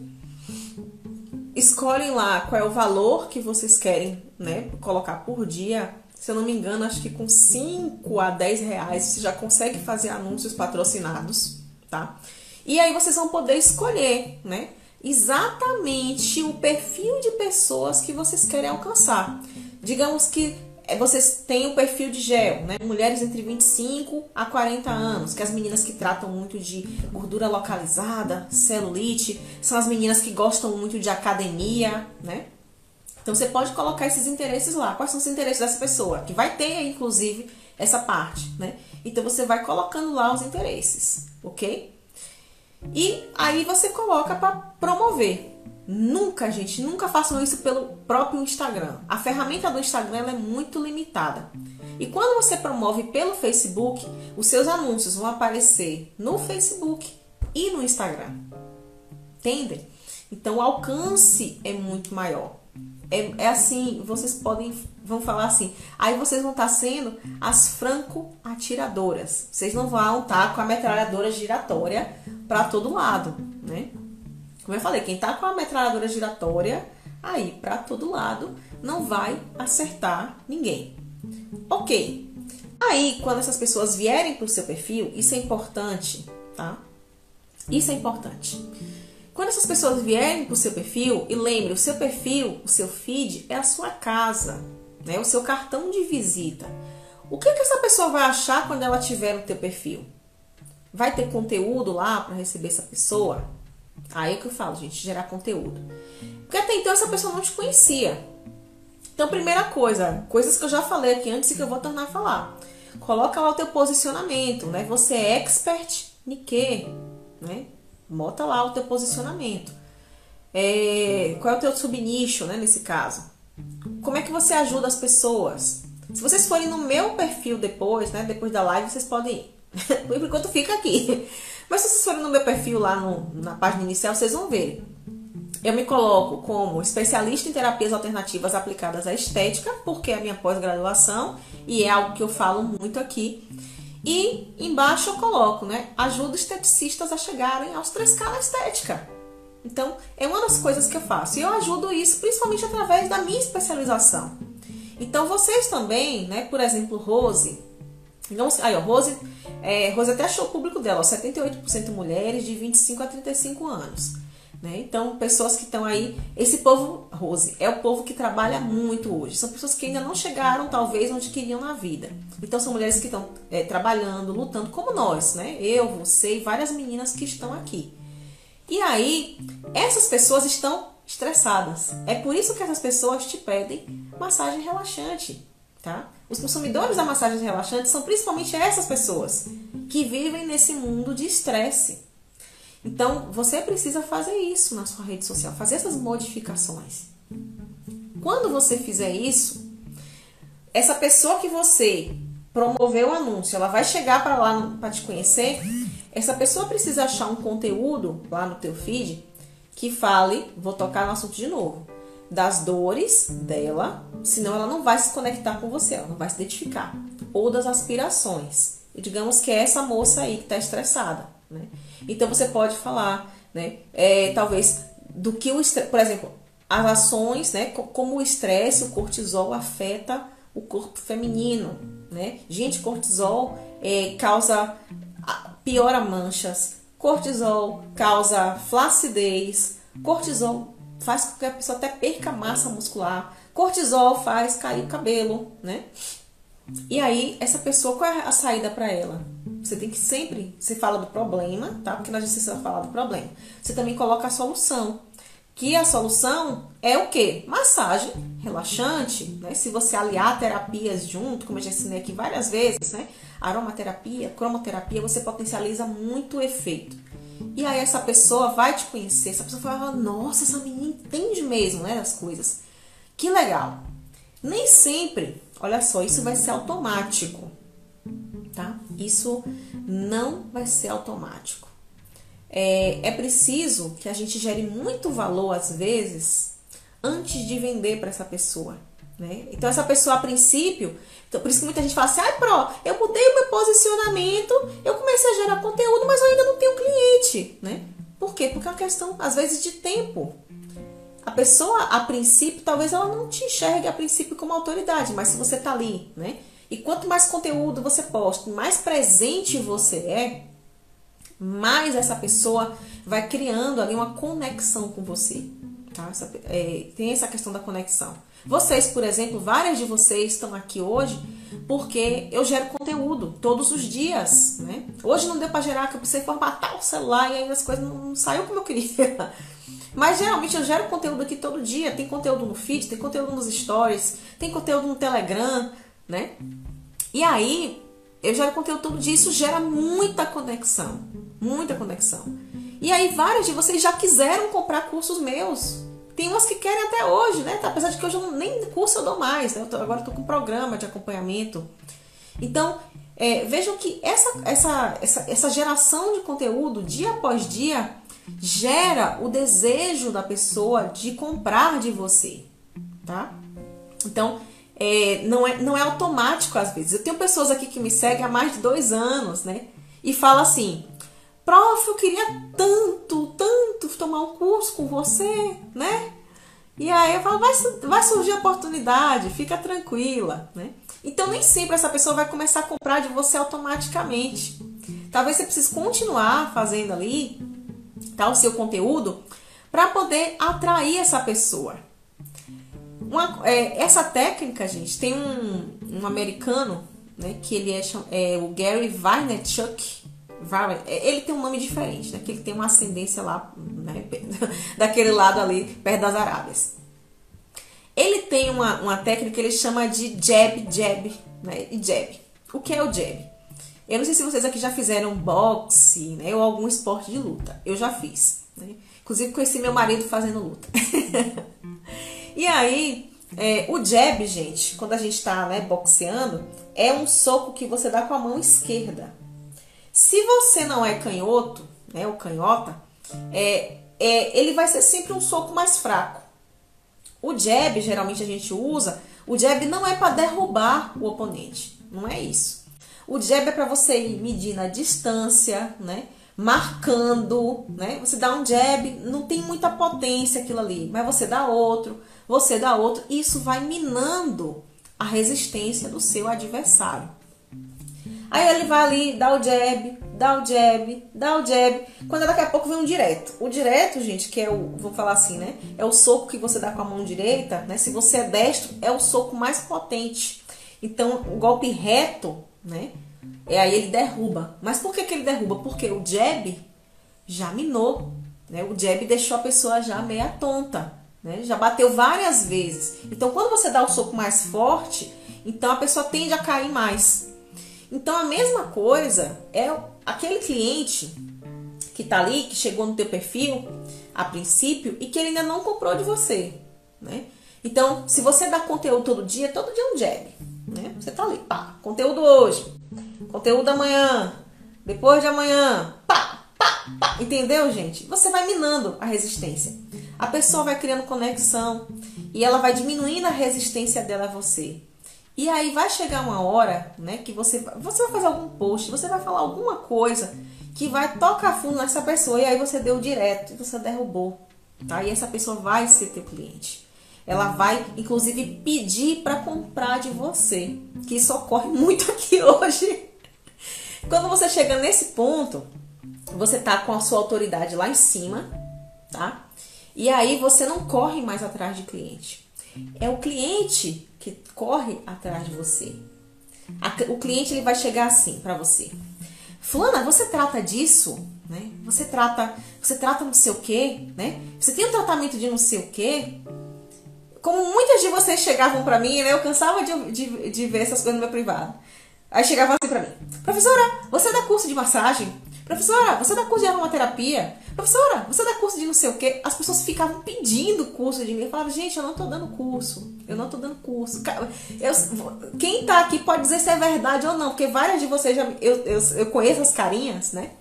escolhem lá qual é o valor que vocês querem né, colocar por dia. Se eu não me engano, acho que com 5 a 10 reais você já consegue fazer anúncios patrocinados, tá? E aí vocês vão poder escolher, né? Exatamente o perfil de pessoas que vocês querem alcançar. Digamos que eh, vocês têm o perfil de gel, né? Mulheres entre 25 a 40 anos, que as meninas que tratam muito de gordura localizada, celulite, são as meninas que gostam muito de academia, né? Então você pode colocar esses interesses lá. Quais são os interesses dessa pessoa? Que vai ter, inclusive, essa parte, né? Então você vai colocando lá os interesses, ok? E aí você coloca para promover. Nunca, gente, nunca façam isso pelo próprio Instagram. A ferramenta do Instagram é muito limitada. E quando você promove pelo Facebook, os seus anúncios vão aparecer no Facebook e no Instagram. Entendem? Então o alcance é muito maior. É, é assim, vocês podem vão falar assim, aí vocês vão estar sendo as franco atiradoras. Vocês não vão estar com a metralhadora giratória para todo lado, né? Como eu falei, quem tá com a metralhadora giratória aí para todo lado não vai acertar ninguém. OK. Aí, quando essas pessoas vierem para o seu perfil, isso é importante, tá? Isso é importante. Quando essas pessoas vierem para o seu perfil, e lembre, o seu perfil, o seu feed é a sua casa, né? O seu cartão de visita. O que, que essa pessoa vai achar quando ela tiver no teu perfil? Vai ter conteúdo lá para receber essa pessoa? Aí é que eu falo, gente, gerar conteúdo. Porque até então essa pessoa não te conhecia. Então, primeira coisa, coisas que eu já falei aqui antes e que eu vou tornar a falar. Coloca lá o teu posicionamento, né? Você é expert em quê? Né? Bota lá o teu posicionamento. É, qual é o teu subnicho, né, nesse caso? Como é que você ajuda as pessoas? Se vocês forem no meu perfil depois, né, depois da live, vocês podem Por enquanto fica aqui. Mas se vocês forem no meu perfil lá no, na página inicial, vocês vão ver. Eu me coloco como especialista em terapias alternativas aplicadas à estética, porque é a minha pós-graduação e é algo que eu falo muito aqui. E embaixo eu coloco, né? Ajuda esteticistas a chegarem aos 3K na estética. Então, é uma das coisas que eu faço. E eu ajudo isso principalmente através da minha especialização. Então, vocês também, né? Por exemplo, Rose. Não, aí, ó, Rose, é, Rose até achou o público dela, ó, 78% mulheres de 25 a 35 anos. Né? Então, pessoas que estão aí, esse povo, Rose, é o povo que trabalha muito hoje. São pessoas que ainda não chegaram, talvez, onde queriam na vida. Então, são mulheres que estão é, trabalhando, lutando, como nós, né? Eu, você e várias meninas que estão aqui. E aí, essas pessoas estão estressadas. É por isso que essas pessoas te pedem massagem relaxante, tá? Os consumidores da massagem relaxante são principalmente essas pessoas que vivem nesse mundo de estresse. Então, você precisa fazer isso na sua rede social, fazer essas modificações. Quando você fizer isso, essa pessoa que você promoveu o anúncio, ela vai chegar para lá para te conhecer. Essa pessoa precisa achar um conteúdo lá no teu feed que fale, vou tocar no assunto de novo, das dores dela, senão ela não vai se conectar com você, ela não vai se identificar. Ou das aspirações. E digamos que é essa moça aí que está estressada. Né? Então você pode falar, né? É, talvez do que o estresse, por exemplo, as ações, né? Como o estresse, o cortisol afeta o corpo feminino, né? Gente, cortisol é, causa piora manchas, cortisol causa flacidez, cortisol faz com que a pessoa até perca massa muscular, cortisol faz cair o cabelo, né? E aí, essa pessoa, qual é a saída para ela? Você tem que sempre, você fala do problema, tá? Porque na justiça vai falar do problema. Você também coloca a solução. Que a solução é o quê? Massagem relaxante, né? Se você aliar terapias junto, como eu já ensinei aqui várias vezes, né? Aromaterapia, cromoterapia, você potencializa muito o efeito. E aí essa pessoa vai te conhecer, essa pessoa vai falar, nossa, essa menina entende mesmo, né, das coisas. Que legal. Nem sempre, olha só, isso vai ser automático tá? Isso não vai ser automático. É, é preciso que a gente gere muito valor, às vezes, antes de vender para essa pessoa. Né? Então, essa pessoa, a princípio, então, por isso que muita gente fala assim: ai, Pro, eu mudei o meu posicionamento, eu comecei a gerar conteúdo, mas eu ainda não tenho cliente. Né? Por quê? Porque é uma questão, às vezes, de tempo. A pessoa, a princípio, talvez ela não te enxergue a princípio como autoridade, mas se você tá ali, né? E quanto mais conteúdo você posta, mais presente você é, mais essa pessoa vai criando ali uma conexão com você. Tá? Essa, é, tem essa questão da conexão. Vocês, por exemplo, várias de vocês estão aqui hoje porque eu gero conteúdo todos os dias, né? Hoje não deu para gerar, que eu precisei formatar o celular e aí as coisas não, não saiu como eu queria. Mas geralmente eu gero conteúdo aqui todo dia. Tem conteúdo no feed, tem conteúdo nos stories, tem conteúdo no Telegram, né? E aí, eu gero conteúdo todo dia, isso gera muita conexão, muita conexão. E aí, vários de vocês já quiseram comprar cursos meus. Tem umas que querem até hoje, né? Apesar de que hoje eu nem curso eu dou mais, né? Eu tô, agora tô com programa de acompanhamento. Então, é, vejam que essa, essa, essa, essa geração de conteúdo, dia após dia, gera o desejo da pessoa de comprar de você, tá? Então, é, não, é, não é automático às vezes. Eu tenho pessoas aqui que me seguem há mais de dois anos, né? E fala assim, prof, eu queria tanto, tanto tomar um curso com você, né? E aí eu falo, vai, vai surgir oportunidade, fica tranquila, né? Então nem sempre essa pessoa vai começar a comprar de você automaticamente. Talvez você precise continuar fazendo ali tá, o seu conteúdo para poder atrair essa pessoa. Uma, é, essa técnica, gente, tem um, um americano, né, que ele é, é o Gary Vaynerchuk. É, ele tem um nome diferente, né, que ele tem uma ascendência lá, né, daquele lado ali, perto das Arábias. Ele tem uma, uma técnica que ele chama de jab, jab, né, e jab. O que é o jab? Eu não sei se vocês aqui já fizeram boxe, né, ou algum esporte de luta. Eu já fiz, né? Inclusive conheci meu marido fazendo luta. E aí, é, o jab, gente, quando a gente está né, boxeando, é um soco que você dá com a mão esquerda. Se você não é canhoto, né, ou canhota, é, é, ele vai ser sempre um soco mais fraco. O jab, geralmente a gente usa, o jab não é para derrubar o oponente, não é isso. O jab é para você ir medindo a distância, né? Marcando, né? Você dá um jab, não tem muita potência aquilo ali, mas você dá outro, você dá outro, isso vai minando a resistência do seu adversário. Aí ele vai ali, dá o jab, dá o jab, dá o jab. Quando daqui a pouco vem um direto. O direto, gente, que é o, vou falar assim, né? É o soco que você dá com a mão direita, né? Se você é destro, é o soco mais potente. Então, o golpe reto, né? É aí ele derruba. Mas por que, que ele derruba? Porque o jab já minou, né? O jab deixou a pessoa já meia tonta, né? Já bateu várias vezes. Então, quando você dá o soco mais forte, então a pessoa tende a cair mais. Então a mesma coisa é aquele cliente que está ali, que chegou no teu perfil a princípio e que ele ainda não comprou de você, né? Então, se você dá conteúdo todo dia, todo dia é um jab, né? Você tá ali, pá, conteúdo hoje, conteúdo amanhã, depois de amanhã, pá, pá, pá, entendeu, gente? Você vai minando a resistência. A pessoa vai criando conexão e ela vai diminuindo a resistência dela a você. E aí vai chegar uma hora, né, que você, você vai fazer algum post, você vai falar alguma coisa que vai tocar fundo nessa pessoa e aí você deu direto e você derrubou, tá? E essa pessoa vai ser teu cliente. Ela vai, inclusive, pedir para comprar de você, que isso ocorre muito aqui hoje. Quando você chega nesse ponto, você tá com a sua autoridade lá em cima, tá? E aí você não corre mais atrás de cliente. É o cliente que corre atrás de você. O cliente ele vai chegar assim para você. Fulana, você trata disso, né? Você trata, você trata não sei o quê, né? Você tem um tratamento de não sei o quê. Como muitas de vocês chegavam para mim, né? Eu cansava de, de, de ver essas coisas no meu privado. Aí chegavam assim para mim: Professora, você dá curso de massagem? Professora, você dá curso de aromaterapia? Professora, você dá curso de não sei o quê? As pessoas ficavam pedindo curso de mim. Eu falava, gente, eu não tô dando curso. Eu não tô dando curso. Eu, quem tá aqui pode dizer se é verdade ou não, porque várias de vocês já. Eu, eu, eu conheço as carinhas, né?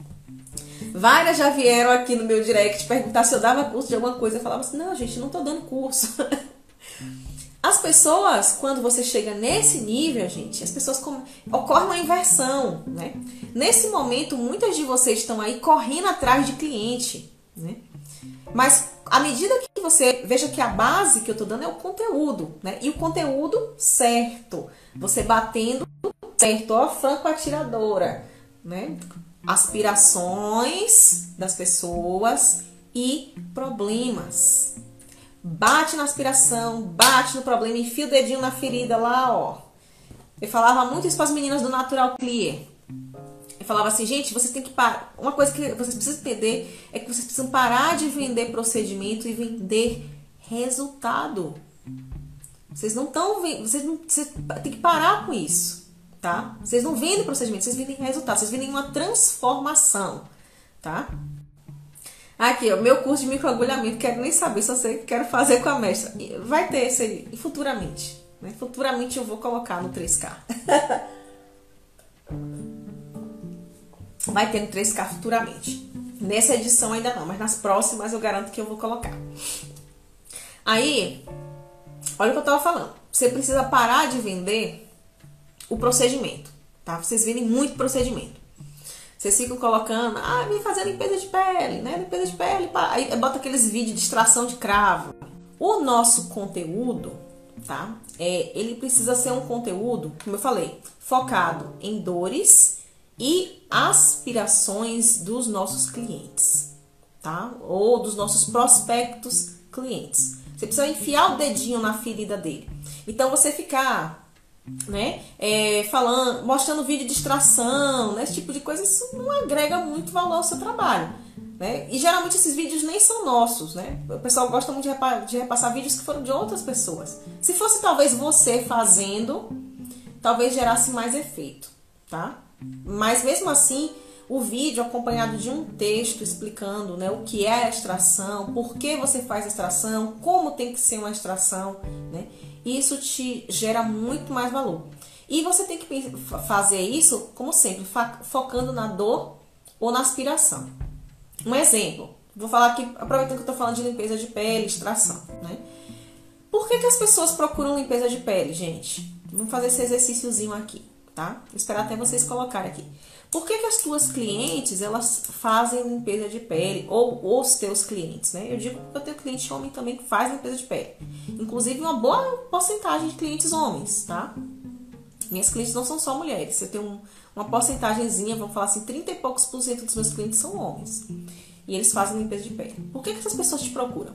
Várias já vieram aqui no meu direct perguntar se eu dava curso de alguma coisa. Eu falava assim, não, gente, não tô dando curso. As pessoas, quando você chega nesse nível, gente, as pessoas com... ocorre uma inversão, né? Nesse momento, muitas de vocês estão aí correndo atrás de cliente, né? Mas à medida que você veja que a base que eu tô dando é o conteúdo, né? E o conteúdo certo, você batendo certo, ó, franco atiradora, né? Aspirações das pessoas e problemas. Bate na aspiração, bate no problema, enfia o dedinho na ferida lá, ó. Eu falava muito isso para as meninas do Natural Clear. Eu falava assim, gente, vocês têm que parar. Uma coisa que vocês precisam entender é que vocês precisam parar de vender procedimento e vender resultado. Vocês não estão vocês não, vocês têm que parar com isso, tá? Vocês não vendem procedimento, vocês vendem resultado, vocês vendem uma transformação, tá? Aqui, o meu curso de microagulhamento, quero nem saber, só sei que quero fazer com a mestra. Vai ter esse aí, futuramente. Né? Futuramente eu vou colocar no 3K. Vai ter no 3K futuramente. Nessa edição ainda não, mas nas próximas eu garanto que eu vou colocar. Aí, olha o que eu tava falando. Você precisa parar de vender o procedimento, tá? Vocês vendem muito procedimento. Vocês ficam colocando, ah, vem fazer limpeza de pele, né? Limpeza de pele, pá. aí bota aqueles vídeos de extração de cravo. O nosso conteúdo, tá? É, ele precisa ser um conteúdo, como eu falei, focado em dores e aspirações dos nossos clientes, tá? Ou dos nossos prospectos clientes. Você precisa enfiar o dedinho na ferida dele. Então você ficar né? É, falando, mostrando vídeo de extração, né? Esse tipo de coisa, isso não agrega muito valor ao seu trabalho. Né? E geralmente esses vídeos nem são nossos, né? O pessoal gosta muito de, repa de repassar vídeos que foram de outras pessoas. Se fosse talvez você fazendo, talvez gerasse mais efeito, tá? Mas mesmo assim, o vídeo acompanhado de um texto explicando né, o que é a extração, por que você faz extração, como tem que ser uma extração, né? Isso te gera muito mais valor. E você tem que fazer isso, como sempre, focando na dor ou na aspiração. Um exemplo, vou falar aqui, aproveitando que eu estou falando de limpeza de pele, extração, né? Por que, que as pessoas procuram limpeza de pele, gente? Vamos fazer esse exercíciozinho aqui, tá? Vou esperar até vocês colocarem aqui. Por que, que as tuas clientes, elas fazem limpeza de pele? Ou os teus clientes, né? Eu digo porque eu tenho cliente homem também que faz limpeza de pele. Inclusive, uma boa porcentagem de clientes homens, tá? Minhas clientes não são só mulheres. Eu tenho um, uma porcentagemzinha, vamos falar assim, 30 e poucos por cento dos meus clientes são homens. E eles fazem limpeza de pele. Por que, que essas pessoas te procuram?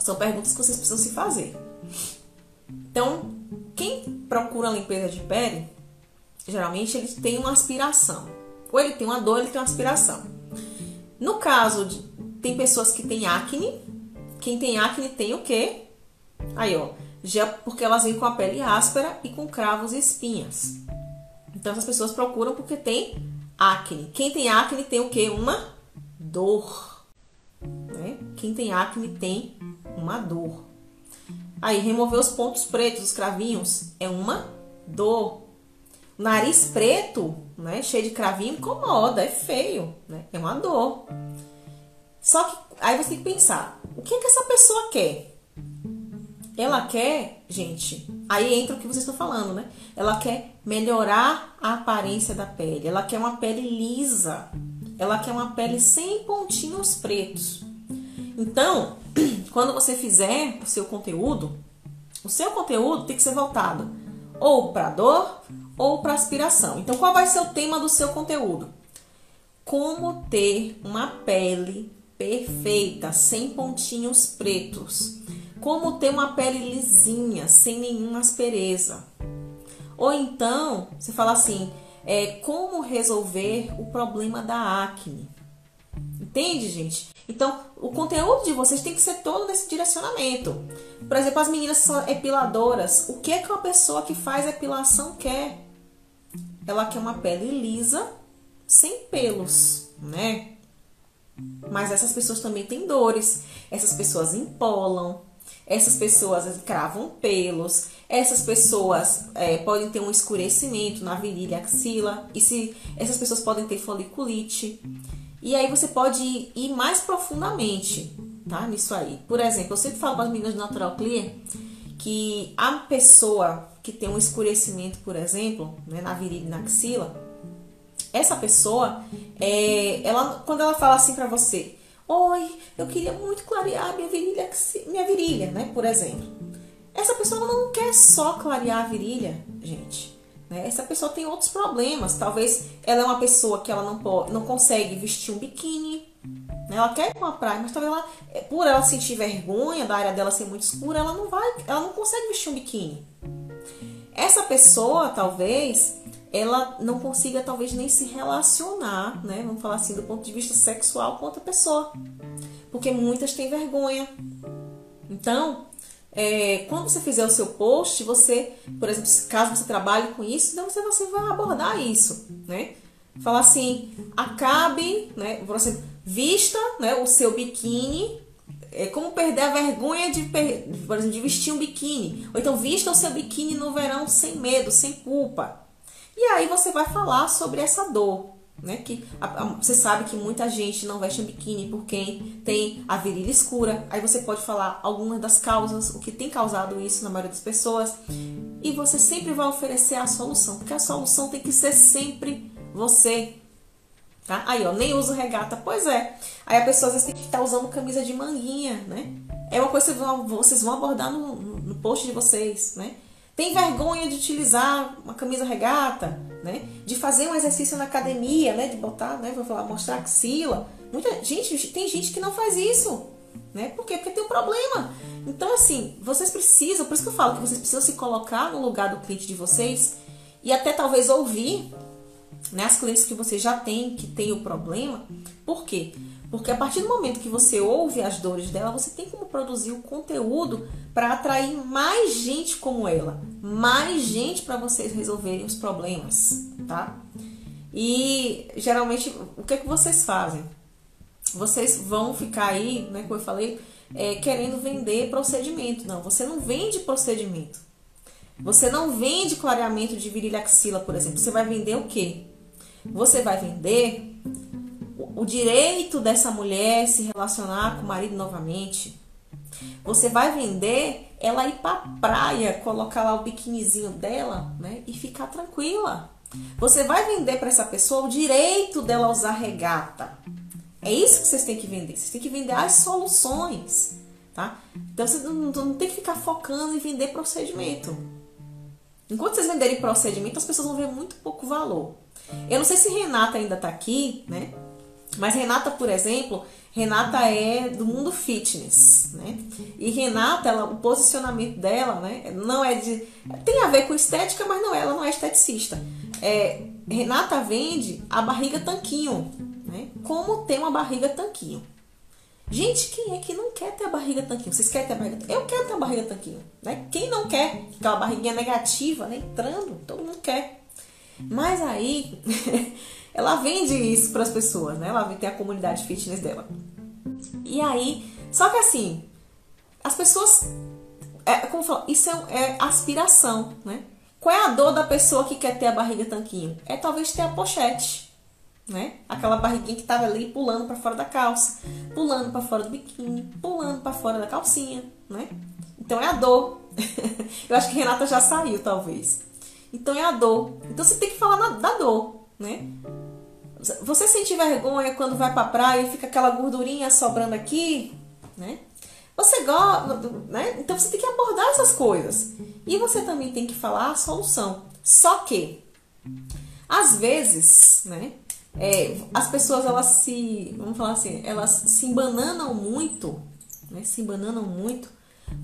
São perguntas que vocês precisam se fazer. Então, quem procura limpeza de pele, geralmente ele tem uma aspiração. Ou ele tem uma dor, ele tem uma aspiração. No caso de tem pessoas que têm acne, quem tem acne tem o quê? Aí, ó, já porque elas vêm com a pele áspera e com cravos e espinhas. Então essas pessoas procuram porque tem acne. Quem tem acne tem o que? Uma dor. Né? Quem tem acne tem uma dor. Aí, remover os pontos pretos, os cravinhos, é uma dor. Nariz preto, né, cheio de cravinho, incomoda, é feio, né? É uma dor. Só que aí você tem que pensar, o que, é que essa pessoa quer? Ela quer, gente, aí entra o que vocês estão falando, né? Ela quer melhorar a aparência da pele. Ela quer uma pele lisa. Ela quer uma pele sem pontinhos pretos. Então, quando você fizer o seu conteúdo, o seu conteúdo tem que ser voltado ou para dor ou para aspiração. Então, qual vai ser o tema do seu conteúdo? Como ter uma pele perfeita, sem pontinhos pretos. Como ter uma pele lisinha, sem nenhuma aspereza. Ou então, você fala assim, é, como resolver o problema da acne. Entende, gente? Então, o conteúdo de vocês tem que ser todo nesse direcionamento. Por exemplo, as meninas são epiladoras. O que é que uma pessoa que faz epilação quer? Ela quer uma pele lisa, sem pelos, né? Mas essas pessoas também têm dores. Essas pessoas empolam, essas pessoas cravam pelos, essas pessoas é, podem ter um escurecimento na virilha, axila, e se essas pessoas podem ter foliculite. E aí você pode ir, mais profundamente, tá? Nisso aí. Por exemplo, eu sempre falo para as meninas do Natural Clear que a pessoa que tem um escurecimento, por exemplo, né, na virilha e na axila, essa pessoa, é, ela, quando ela fala assim para você, Oi, eu queria muito clarear minha virilha, minha virilha, né? Por exemplo. Essa pessoa não quer só clarear a virilha, gente. Né? Essa pessoa tem outros problemas. Talvez ela é uma pessoa que ela não, pode, não consegue vestir um biquíni. Né? Ela quer ir pra praia, mas talvez ela, é, por ela sentir vergonha da área dela ser muito escura, ela não vai, ela não consegue vestir um biquíni. Essa pessoa, talvez, ela não consiga talvez nem se relacionar, né? Vamos falar assim, do ponto de vista sexual com outra pessoa. Porque muitas têm vergonha. Então, é, quando você fizer o seu post, você, por exemplo, caso você trabalhe com isso, então você, você vai abordar isso, né? Falar assim, acabe, né? Por exemplo, vista né, o seu biquíni. É como perder a vergonha de, por exemplo, de vestir um biquíni. Ou então vista o seu biquíni no verão sem medo, sem culpa. E aí você vai falar sobre essa dor, né? Que a, a, você sabe que muita gente não veste biquíni por quem tem a virilha escura. Aí você pode falar algumas das causas, o que tem causado isso na maioria das pessoas. E você sempre vai oferecer a solução, porque a solução tem que ser sempre você. Tá? Aí, ó, nem uso regata. Pois é. Aí a pessoa às vezes tem que estar usando camisa de manguinha, né? É uma coisa que vocês vão abordar no, no post de vocês, né? Tem vergonha de utilizar uma camisa regata, né? De fazer um exercício na academia, né? De botar, né? Vou falar, mostrar axila. Muita gente, tem gente que não faz isso, né? Por quê? Porque tem um problema. Então, assim, vocês precisam, por isso que eu falo que vocês precisam se colocar no lugar do cliente de vocês e até talvez ouvir né, as clientes que você já tem, que tem o problema. Por quê? Porque a partir do momento que você ouve as dores dela, você tem como produzir o conteúdo para atrair mais gente como ela, mais gente para vocês resolverem os problemas, tá? E geralmente o que é que vocês fazem? vocês vão ficar aí, né, como eu falei, é, querendo vender procedimento. Não, você não vende procedimento. Você não vende clareamento de virilha axila, por exemplo. Você vai vender o quê? Você vai vender o direito dessa mulher se relacionar com o marido novamente. Você vai vender ela ir pra praia, colocar lá o biquinizinho dela, né? E ficar tranquila. Você vai vender para essa pessoa o direito dela usar regata. É isso que vocês têm que vender. Vocês têm que vender as soluções, tá? Então você não, não tem que ficar focando em vender procedimento. Enquanto vocês venderem procedimento, as pessoas vão ver muito pouco valor. Eu não sei se Renata ainda tá aqui, né? Mas Renata, por exemplo, Renata é do mundo fitness, né? E Renata, ela, o posicionamento dela, né, não é de tem a ver com estética, mas não é, ela não é esteticista. É, Renata vende a barriga tanquinho, né? Como ter uma barriga tanquinho. Gente, quem é que não quer ter a barriga tanquinho? Vocês querem ter a barriga? Eu quero ter a barriga tanquinho, né? Quem não quer aquela barriguinha negativa, né, entrando, todo mundo quer. Mas aí ela vende isso para as pessoas, né? Ela tem a comunidade fitness dela. E aí, só que assim, as pessoas, é, como falo, isso é, é aspiração, né? Qual é a dor da pessoa que quer ter a barriga tanquinho? É talvez ter a pochete, né? Aquela barriguinha que tava ali pulando para fora da calça, pulando para fora do biquíni, pulando para fora da calcinha, né? Então é a dor. Eu acho que Renata já saiu, talvez. Então é a dor. Então você tem que falar na, da dor, né? Você sente vergonha quando vai pra praia e fica aquela gordurinha sobrando aqui, né? Você gosta, né? Então você tem que abordar essas coisas. E você também tem que falar a solução. Só que, às vezes, né? É, as pessoas, elas se, vamos falar assim, elas se embananam muito, né? Se embananam muito.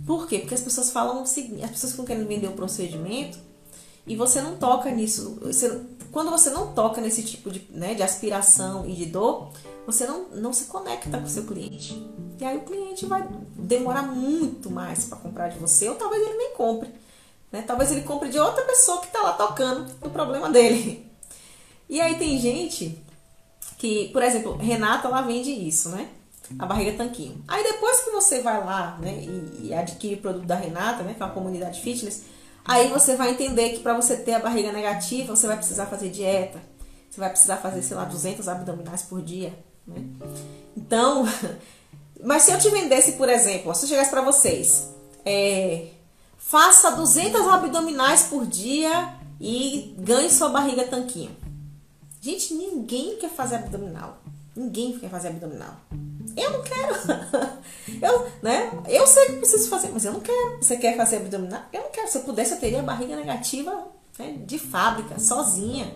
Por quê? Porque as pessoas falam o seguinte, as pessoas ficam querendo vender o procedimento e você não toca nisso. Você, quando você não toca nesse tipo de, né, de aspiração e de dor, você não, não se conecta com o seu cliente. E aí o cliente vai demorar muito mais para comprar de você, ou talvez ele nem compre. Né? Talvez ele compre de outra pessoa que está lá tocando no problema dele. E aí tem gente que, por exemplo, Renata ela vende isso, né? A barriga tanquinho. Aí depois que você vai lá, né, e, e adquire o produto da Renata, né, que é uma comunidade fitness, Aí você vai entender que para você ter a barriga negativa, você vai precisar fazer dieta. Você vai precisar fazer, sei lá, 200 abdominais por dia. Né? Então, mas se eu te vendesse, por exemplo, se eu chegasse para vocês, é, faça 200 abdominais por dia e ganhe sua barriga tanquinho. Gente, ninguém quer fazer abdominal. Ninguém quer fazer abdominal. Eu não quero. eu, né? eu sei que preciso fazer, mas eu não quero. Você quer fazer abdominal? Eu não quero. Se eu pudesse, eu teria barriga negativa né, de fábrica, sozinha.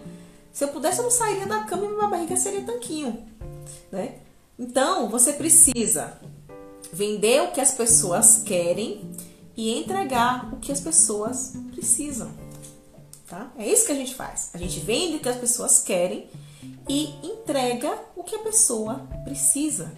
Se eu pudesse, eu não sairia da cama e minha barriga seria tanquinho. Né? Então, você precisa vender o que as pessoas querem e entregar o que as pessoas precisam. Tá? É isso que a gente faz. A gente vende o que as pessoas querem e entrega o que a pessoa precisa.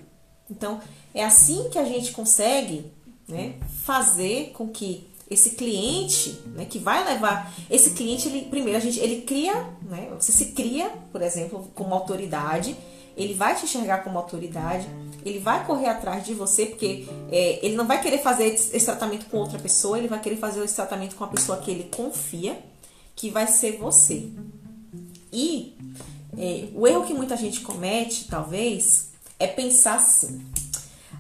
Então, é assim que a gente consegue né, fazer com que esse cliente, né, que vai levar esse cliente, ele, primeiro a gente, ele cria, né, você se cria, por exemplo, como autoridade, ele vai te enxergar como autoridade, ele vai correr atrás de você, porque é, ele não vai querer fazer esse tratamento com outra pessoa, ele vai querer fazer esse tratamento com a pessoa que ele confia, que vai ser você. E é, o erro que muita gente comete, talvez, é pensar assim: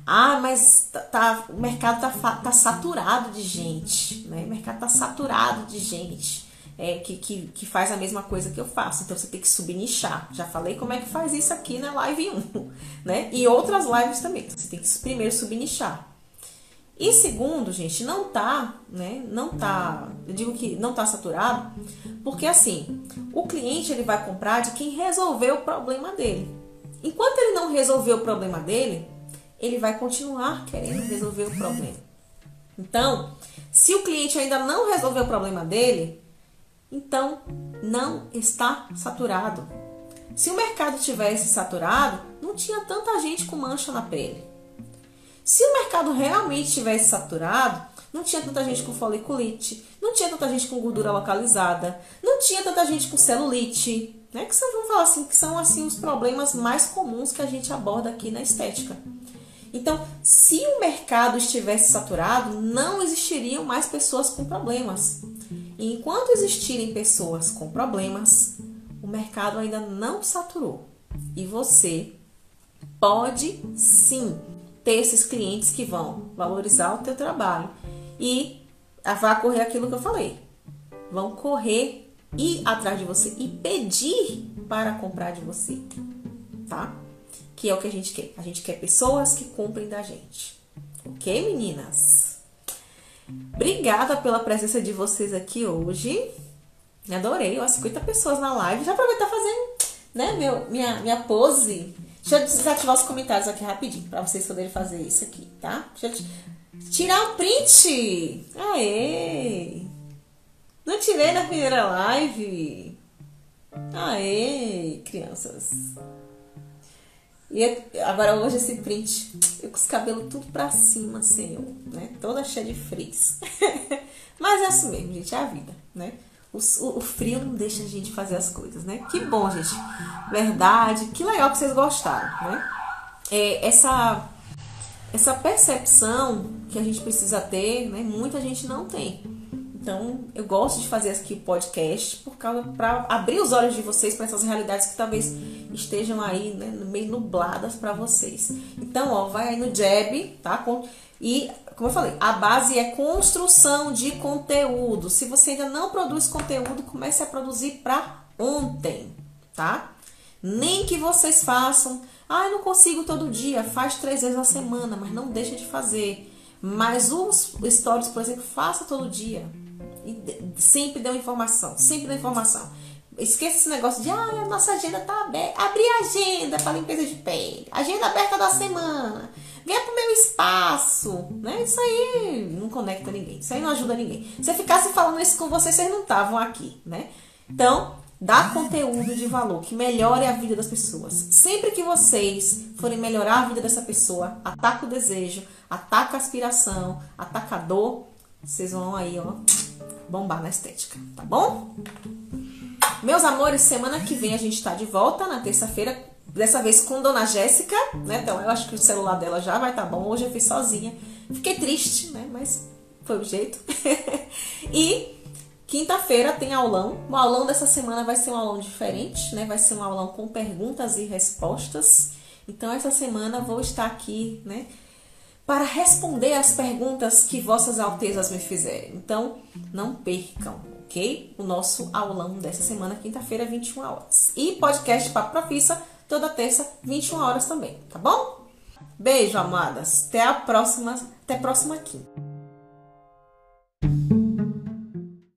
ah, mas tá, tá o mercado tá, tá saturado de gente, né? O mercado tá saturado de gente é, que, que, que faz a mesma coisa que eu faço. Então você tem que subnichar. Já falei como é que faz isso aqui na live 1, né? E outras lives também. Você tem que primeiro subnichar. E segundo, gente, não tá, né? Não tá, eu digo que não tá saturado, porque assim, o cliente ele vai comprar de quem resolveu o problema dele. Enquanto ele não resolver o problema dele, ele vai continuar querendo resolver o problema. Então, se o cliente ainda não resolveu o problema dele, então não está saturado. Se o mercado tivesse saturado, não tinha tanta gente com mancha na pele. Se o mercado realmente tivesse saturado, não tinha tanta gente com foliculite, não tinha tanta gente com gordura localizada, não tinha tanta gente com celulite, né? Que são, vamos falar assim, que são assim os problemas mais comuns que a gente aborda aqui na estética. Então, se o mercado estivesse saturado, não existiriam mais pessoas com problemas. E enquanto existirem pessoas com problemas, o mercado ainda não saturou. E você pode sim ter esses clientes que vão valorizar o teu trabalho e vai correr aquilo que eu falei. Vão correr ir atrás de você e pedir para comprar de você, tá? Que é o que a gente quer. A gente quer pessoas que comprem da gente. Ok, meninas? Obrigada pela presença de vocês aqui hoje. Adorei, ó, 50 pessoas na live. Já aproveitar fazendo, né, meu, minha, minha pose. Deixa eu desativar os comentários aqui rapidinho, para vocês poderem fazer isso aqui, tá? Deixa eu tirar o print. Aê! Não tirei na primeira live. Aê, crianças. E agora hoje esse print, eu com os cabelos tudo pra cima, assim, né? Toda cheia de frizz. Mas é assim mesmo, gente, é a vida, né? O, o, o, frio não deixa a gente fazer as coisas, né? Que bom, gente. Verdade. Que legal que vocês gostaram, né? É, essa, essa percepção que a gente precisa ter, né? Muita gente não tem. Então, eu gosto de fazer aqui o podcast por causa para abrir os olhos de vocês para essas realidades que talvez estejam aí, né, meio nubladas para vocês. Então, ó, vai aí no Jab, tá? E, como eu falei, a base é construção de conteúdo. Se você ainda não produz conteúdo, comece a produzir para ontem, tá? Nem que vocês façam, ah, eu não consigo todo dia, faz três vezes na semana, mas não deixa de fazer. Mas os stories, por exemplo, faça todo dia sempre deu informação, sempre deu informação. Esqueça esse negócio de, ah, nossa agenda tá aberta. Abrir a agenda para limpeza de pele. Agenda aberta da semana. Venha pro meu espaço. Né? Isso aí não conecta ninguém. Isso aí não ajuda ninguém. Se eu ficasse falando isso com vocês, vocês não estavam aqui, né? Então, dá conteúdo de valor que melhore a vida das pessoas. Sempre que vocês forem melhorar a vida dessa pessoa, ataca o desejo, ataca a aspiração, ataca a dor, vocês vão aí, ó, bombar na estética, tá bom? Meus amores, semana que vem a gente tá de volta na terça-feira, dessa vez com Dona Jéssica, né? Então eu acho que o celular dela já vai tá bom. Hoje eu fiz sozinha. Fiquei triste, né? Mas foi o jeito. e quinta-feira tem aulão. O aulão dessa semana vai ser um aulão diferente, né? Vai ser um aulão com perguntas e respostas. Então essa semana vou estar aqui, né? Para responder as perguntas que vossas altezas me fizerem. Então, não percam, ok? O nosso aulão dessa semana, quinta-feira, 21 horas. E podcast Papo Profissa, toda terça, 21 horas também, tá bom? Beijo, amadas. Até a próxima, até a próxima quinta.